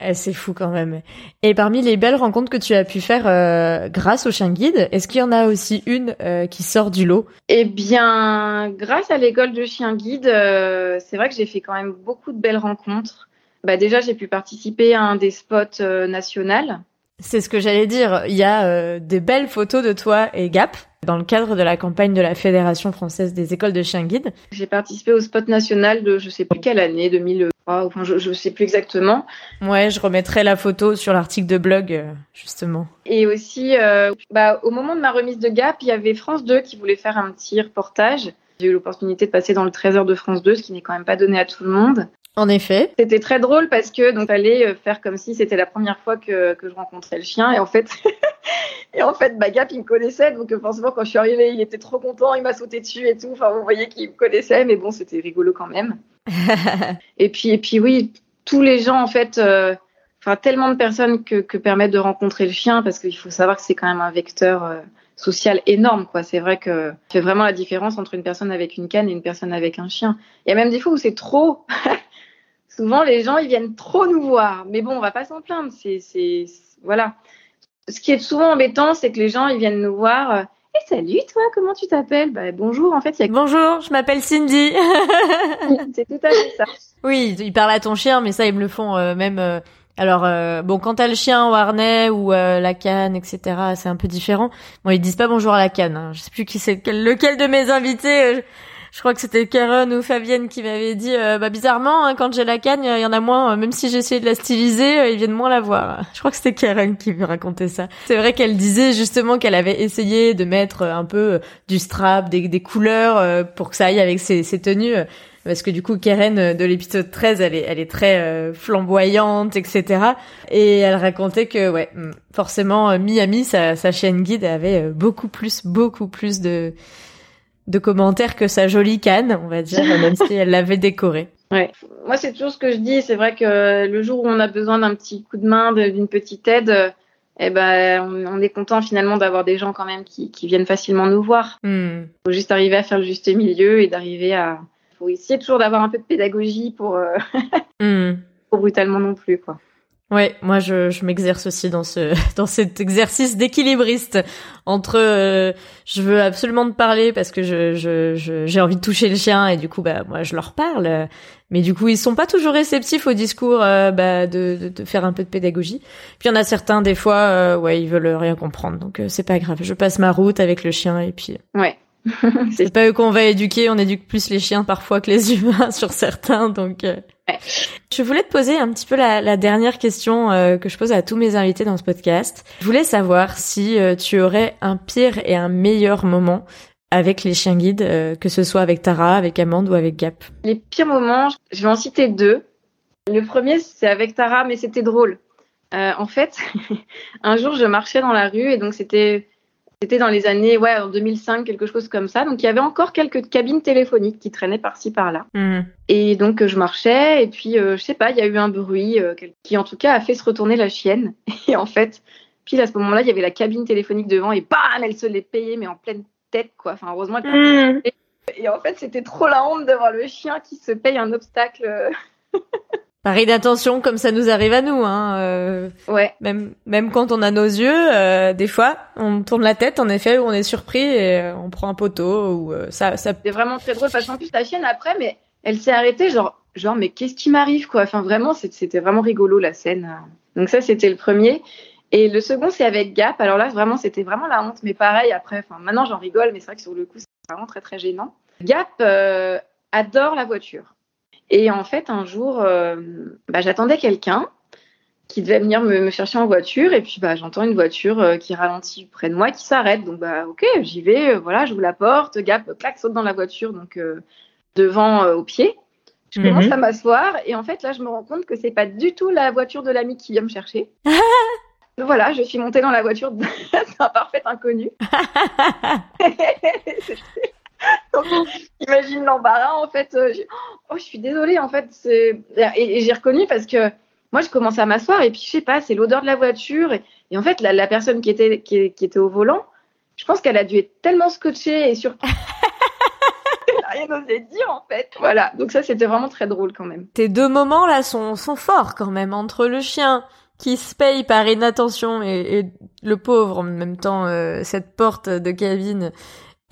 Eh, c'est fou quand même. Et parmi les belles rencontres que tu as pu faire euh, grâce au chien guide, est-ce qu'il y en a aussi une euh, qui sort du lot? Eh bien, grâce à l'école de chien guide, euh, c'est vrai que j'ai fait quand même beaucoup de belles rencontres. Bah déjà, j'ai pu participer à un des spots nationaux. C'est ce que j'allais dire. Il y a des belles photos de toi et Gap dans le cadre de la campagne de la Fédération française des écoles de chiens guides. J'ai participé au spot national de je sais plus quelle année, 2003, enfin je, je sais plus exactement. Ouais, je remettrai la photo sur l'article de blog euh, justement. Et aussi, euh, bah, au moment de ma remise de Gap, il y avait France 2 qui voulait faire un petit reportage. J'ai eu l'opportunité de passer dans le trésor de France 2, ce qui n'est quand même pas donné à tout le monde. En effet. C'était très drôle parce que donc fallait euh, faire comme si c'était la première fois que, que je rencontrais le chien et en fait et en fait Bagap il me connaissait donc euh, forcément quand je suis arrivée il était trop content il m'a sauté dessus et tout enfin vous voyez qu'il me connaissait mais bon c'était rigolo quand même. et puis et puis oui tous les gens en fait euh, enfin tellement de personnes que, que permettent de rencontrer le chien parce qu'il faut savoir que c'est quand même un vecteur social énorme quoi c'est vrai que fait vraiment la différence entre une personne avec une canne et une personne avec un chien. Il y a même des fois où c'est trop souvent les gens ils viennent trop nous voir. Mais bon, on va pas s'en plaindre. C'est, c'est, voilà. Ce qui est souvent embêtant, c'est que les gens ils viennent nous voir. Euh, eh, salut toi, comment tu t'appelles? Bah, Bonjour, en fait. Y a... Bonjour, je m'appelle Cindy. c'est tout à fait ça. Oui, ils parlent à ton chien, mais ça, ils me le font euh, même. Euh, alors, bon, quand t'as le chien au harnais ou la canne, etc., c'est un peu différent. Bon, ils disent pas bonjour à la canne. Hein. Je sais plus qui c'est, lequel de mes invités je crois que c'était Karen ou Fabienne qui m'avait dit euh, bah bizarrement hein, quand j'ai la canne il y en a moins euh, même si j'essayais de la styliser euh, ils viennent moins la voir. Je crois que c'était Karen qui me racontait ça. C'est vrai qu'elle disait justement qu'elle avait essayé de mettre un peu du strap des, couleurs pour que ça aille avec ses, tenues. Parce que du coup Karen de l'épisode 13 elle est elle est très flamboyante etc et elle racontait que ouais mm, forcément Miami sa, sa chaîne guide avait beaucoup plus beaucoup plus de de commentaires que sa jolie canne, on va dire, même si elle l'avait décorée. Ouais. Moi, c'est toujours ce que je dis. C'est vrai que le jour où on a besoin d'un petit coup de main, d'une petite aide, eh ben, on, est content finalement d'avoir des gens quand même qui, qui viennent facilement nous voir. Il hmm. faut juste arriver à faire le juste milieu et d'arriver à. Faut essayer toujours d'avoir un peu de pédagogie pour. Euh... Hmm. Pour brutalement non plus, quoi. Ouais, moi je, je m'exerce aussi dans ce dans cet exercice d'équilibriste entre euh, je veux absolument te parler parce que je je j'ai envie de toucher le chien et du coup bah moi je leur parle. Mais du coup ils sont pas toujours réceptifs au discours euh, bah, de, de, faire un peu de pédagogie. Puis il y en a certains des fois euh, ouais ils veulent rien comprendre. Donc c'est pas grave. Je passe ma route avec le chien et puis ouais c'est pas eux qu'on va éduquer on éduque plus les chiens parfois que les humains sur certains donc je voulais te poser un petit peu la, dernière question euh, que je pose à tous mes invités dans ce podcast. Je voulais savoir si euh, tu aurais un pire et un meilleur moment avec les chiens guides, euh, que ce soit avec Tara, avec Amande ou avec Gap. Les pires moments, je vais en citer deux. Le premier, c'est avec Tara, mais c'était drôle. en fait, un jour, je marchais dans la rue et donc c'était c'était dans les années, ouais, en 2005, quelque chose comme ça. Donc il y avait encore quelques cabines téléphoniques qui traînaient par-ci par-là. Mhm. Et donc je marchais et puis euh, je sais pas, il y a eu un bruit euh, qui en tout cas a fait se retourner la chienne. Et en fait, puis à ce moment-là, il y avait la cabine téléphonique devant et bam, elle se l'est payée mais en pleine tête quoi. Enfin heureusement. Elle mhm. Et en fait, c'était trop la honte de voir le chien qui se paye un obstacle. Pareil d'attention comme ça nous arrive à nous. Hein, euh, ouais. Même même quand on a nos yeux, euh, des fois, on tourne la tête, en effet, on est surpris et euh, on prend un poteau ou euh, ça. ça... C'est vraiment très drôle parce qu'en plus la chienne après, mais elle s'est arrêtée, genre genre mais qu'est-ce qui m'arrive quoi? Enfin vraiment, c'était vraiment rigolo la scène. Donc ça c'était le premier. Et le second c'est avec Gap. Alors là vraiment c'était vraiment la honte, mais pareil après. Enfin maintenant j'en rigole, mais c'est vrai que sur le coup c'est vraiment très très gênant. Gap adore la voiture. Et en fait, un jour, euh, bah, j'attendais quelqu'un qui devait venir me, chercher en voiture. Et puis, bah, j'entends une voiture euh, qui ralentit près de moi, qui s'arrête. Donc, bah, ok, j'y vais. Euh, voilà, j'ouvre la porte. Gap, clac, saute dans la voiture. Donc, devant, au pied. Je mhm. commence à m'asseoir. Et en fait, là, je me rends compte que c'est pas du tout la voiture de l'ami qui vient me chercher. voilà, je suis montée dans la voiture d'un parfait inconnu. Donc, imagine l'embarras, en fait. Euh, oh, je suis désolée, en fait. Et, j'ai reconnu parce que moi, je commence à m'asseoir et puis, je sais pas, c'est l'odeur de la voiture. Et, en fait, la, personne qui était, qui, était au volant, je pense qu'elle a dû être tellement scotchée et sur elle rien osé dire, en fait. Voilà. Donc, ça, c'était vraiment très drôle quand même. Tes deux moments, là, sont, sont forts quand même. Entre le chien qui se paye par inattention et, et le pauvre en même temps euh, cette porte de cabine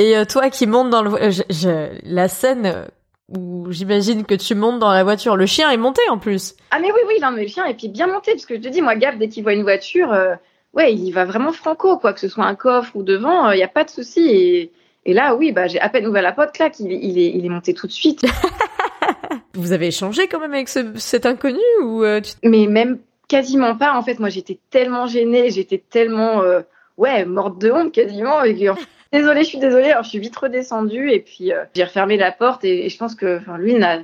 et euh, toi qui montes dans le je, la scène euh, où j'imagine que tu montes dans la voiture, le chien est monté en plus. Ah mais oui oui non mais le chien est puis bien monté parce que je te dis moi Gab dès qu'il voit une voiture euh, ouais il va vraiment franco quoi que ce soit un coffre ou devant il y a pas de souci et, et là oui bah j'ai à peine ouvert la porte là qu'il il est il est monté tout de suite. Vous avez échangé quand même avec ce, cet inconnu ou Mais même quasiment pas en fait moi j'étais tellement gênée j'étais tellement ouais morte de honte quasiment et désolée, je suis désolée. Alors, je suis vite redescendue et puis euh, j'ai refermé la porte et, je pense que lui n'a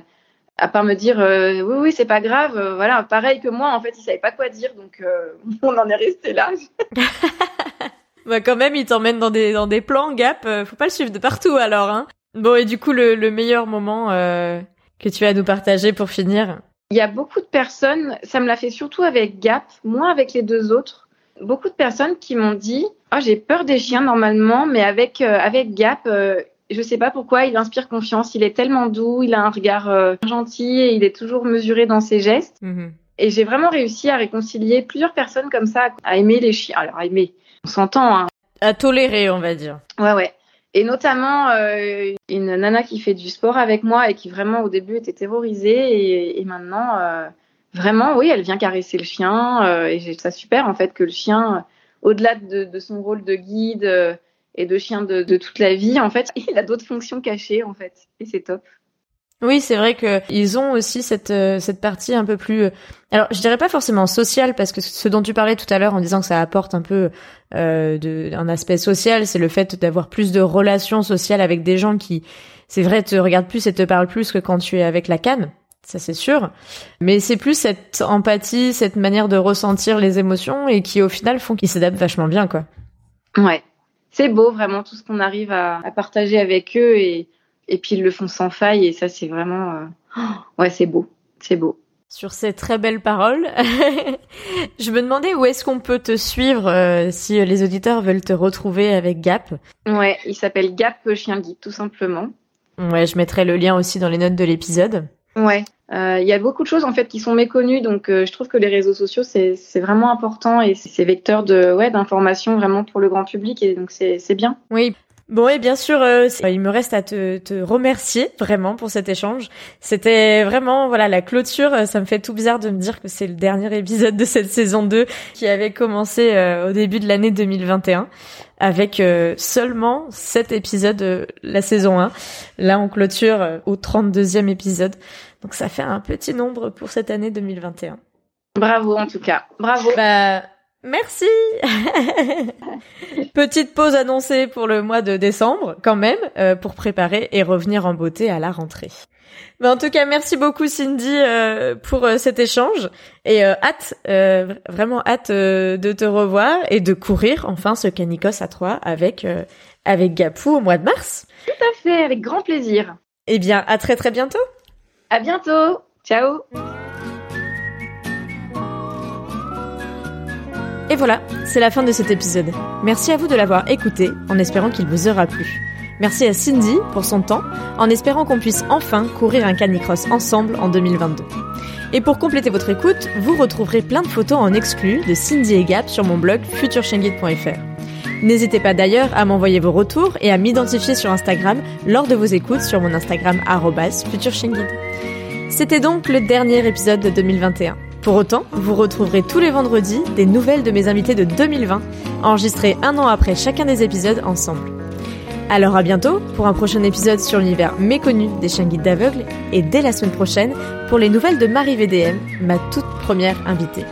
à part me dire euh, oui oui c'est pas grave euh, voilà pareil que moi en fait il savait pas quoi dire donc on en est resté là bah quand même il t'emmène dans des dans des plans gap faut pas le suivre de partout alors hein bon et du coup le, le meilleur moment que tu as à nous partager pour finir? Il y a beaucoup de personnes ça me l'a fait surtout avec Gap moins avec les deux autres beaucoup de personnes qui m'ont dit oh, j'ai peur des chiens normalement, mais avec euh, avec Gap, euh, je sais pas pourquoi, il inspire confiance. Il est tellement doux, il a un regard euh, gentil et il est toujours mesuré dans ses gestes. Mhm. Et j'ai vraiment réussi à réconcilier plusieurs personnes comme ça, à aimer les chiens. Alors, à aimer, on s'entend. Hein. À tolérer, on va dire. Ouais, ouais. Et notamment une nana qui fait du sport avec moi et qui vraiment au début était terrorisée et, et maintenant vraiment, oui, elle vient caresser le chien euh, et j'ai ça super en fait que le chien, au-delà de, son rôle de guide euh, et de chien de, toute la vie, en fait, il a d'autres fonctions cachées en fait et c'est top. Oui, c'est vrai que ils ont aussi cette euh, cette partie un peu plus alors je dirais pas forcément sociale parce que ce dont tu parlais tout à l'heure en disant que ça apporte un peu de un aspect social, c'est le fait d'avoir plus de relations sociales avec des gens qui c'est vrai te regardent plus et te parlent plus que quand tu es avec la canne ça c'est sûr. Mais c'est plus cette empathie, cette manière de ressentir les émotions et qui au final font qu'ils s'adaptent vachement bien, quoi. Ouais. C'est beau vraiment tout ce qu'on arrive à, partager avec eux et, et puis ils le font sans faille et ça c'est vraiment euh, ouais c'est beau c'est beau. Sur ces très belles paroles, je me demandais où est-ce qu'on peut te suivre euh, si les auditeurs veulent te retrouver avec Gap. Ouais, il s'appelle Gap Chien Guide tout simplement. Ouais, je mettrai le lien aussi dans les notes de l'épisode. Ouais. Il y a beaucoup de choses en fait qui sont méconnues, donc je trouve que les réseaux sociaux c'est vraiment important et c'est vecteur de ouais d'information vraiment pour le grand public et donc c'est bien. Oui, Bon et bien sûr, euh, il me reste à te, te, remercier vraiment pour cet échange. C'était vraiment voilà la clôture. Euh, ça me fait tout bizarre de me dire que c'est le dernier épisode de cette saison 2 qui avait commencé euh, au début de l'année 2021 avec seulement 7 épisodes la saison 1. Là on clôture au 32e épisode. Donc ça fait un petit nombre pour cette année 2021. Bravo en tout cas. Bravo. Bah Merci. Petite pause annoncée pour le mois de décembre, quand même, euh, pour préparer et revenir en beauté à la rentrée. Mais en tout cas, merci beaucoup Cindy euh, pour euh, cet échange et hâte, vraiment hâte de te revoir et de courir enfin ce canicos à trois avec avec Gapou au mois de mars. Tout à fait, avec grand plaisir. Eh bien, à très très bientôt. À bientôt. Ciao. Et voilà, c'est la fin de cet épisode. Merci à vous de l'avoir écouté, en espérant qu'il vous aura plu. Merci à Cindy pour son temps, en espérant qu'on puisse enfin courir un canicross ensemble en 2022. Et pour compléter votre écoute, vous retrouverez plein de photos en exclu de Cindy et Gap sur mon blog futureshengit.fr. N'hésitez pas d'ailleurs à m'envoyer vos retours et à m'identifier sur Instagram lors de vos écoutes sur mon Instagram futureshengit. C'était donc le dernier épisode de 2021. Pour autant, vous retrouverez tous les vendredis des nouvelles de mes invités de 2020, enregistrées un an après chacun des épisodes ensemble. Alors à bientôt pour un prochain épisode sur l'univers méconnu des chiens guides d'aveugles et dès la semaine prochaine pour les nouvelles de Marie VDM, ma toute première invitée.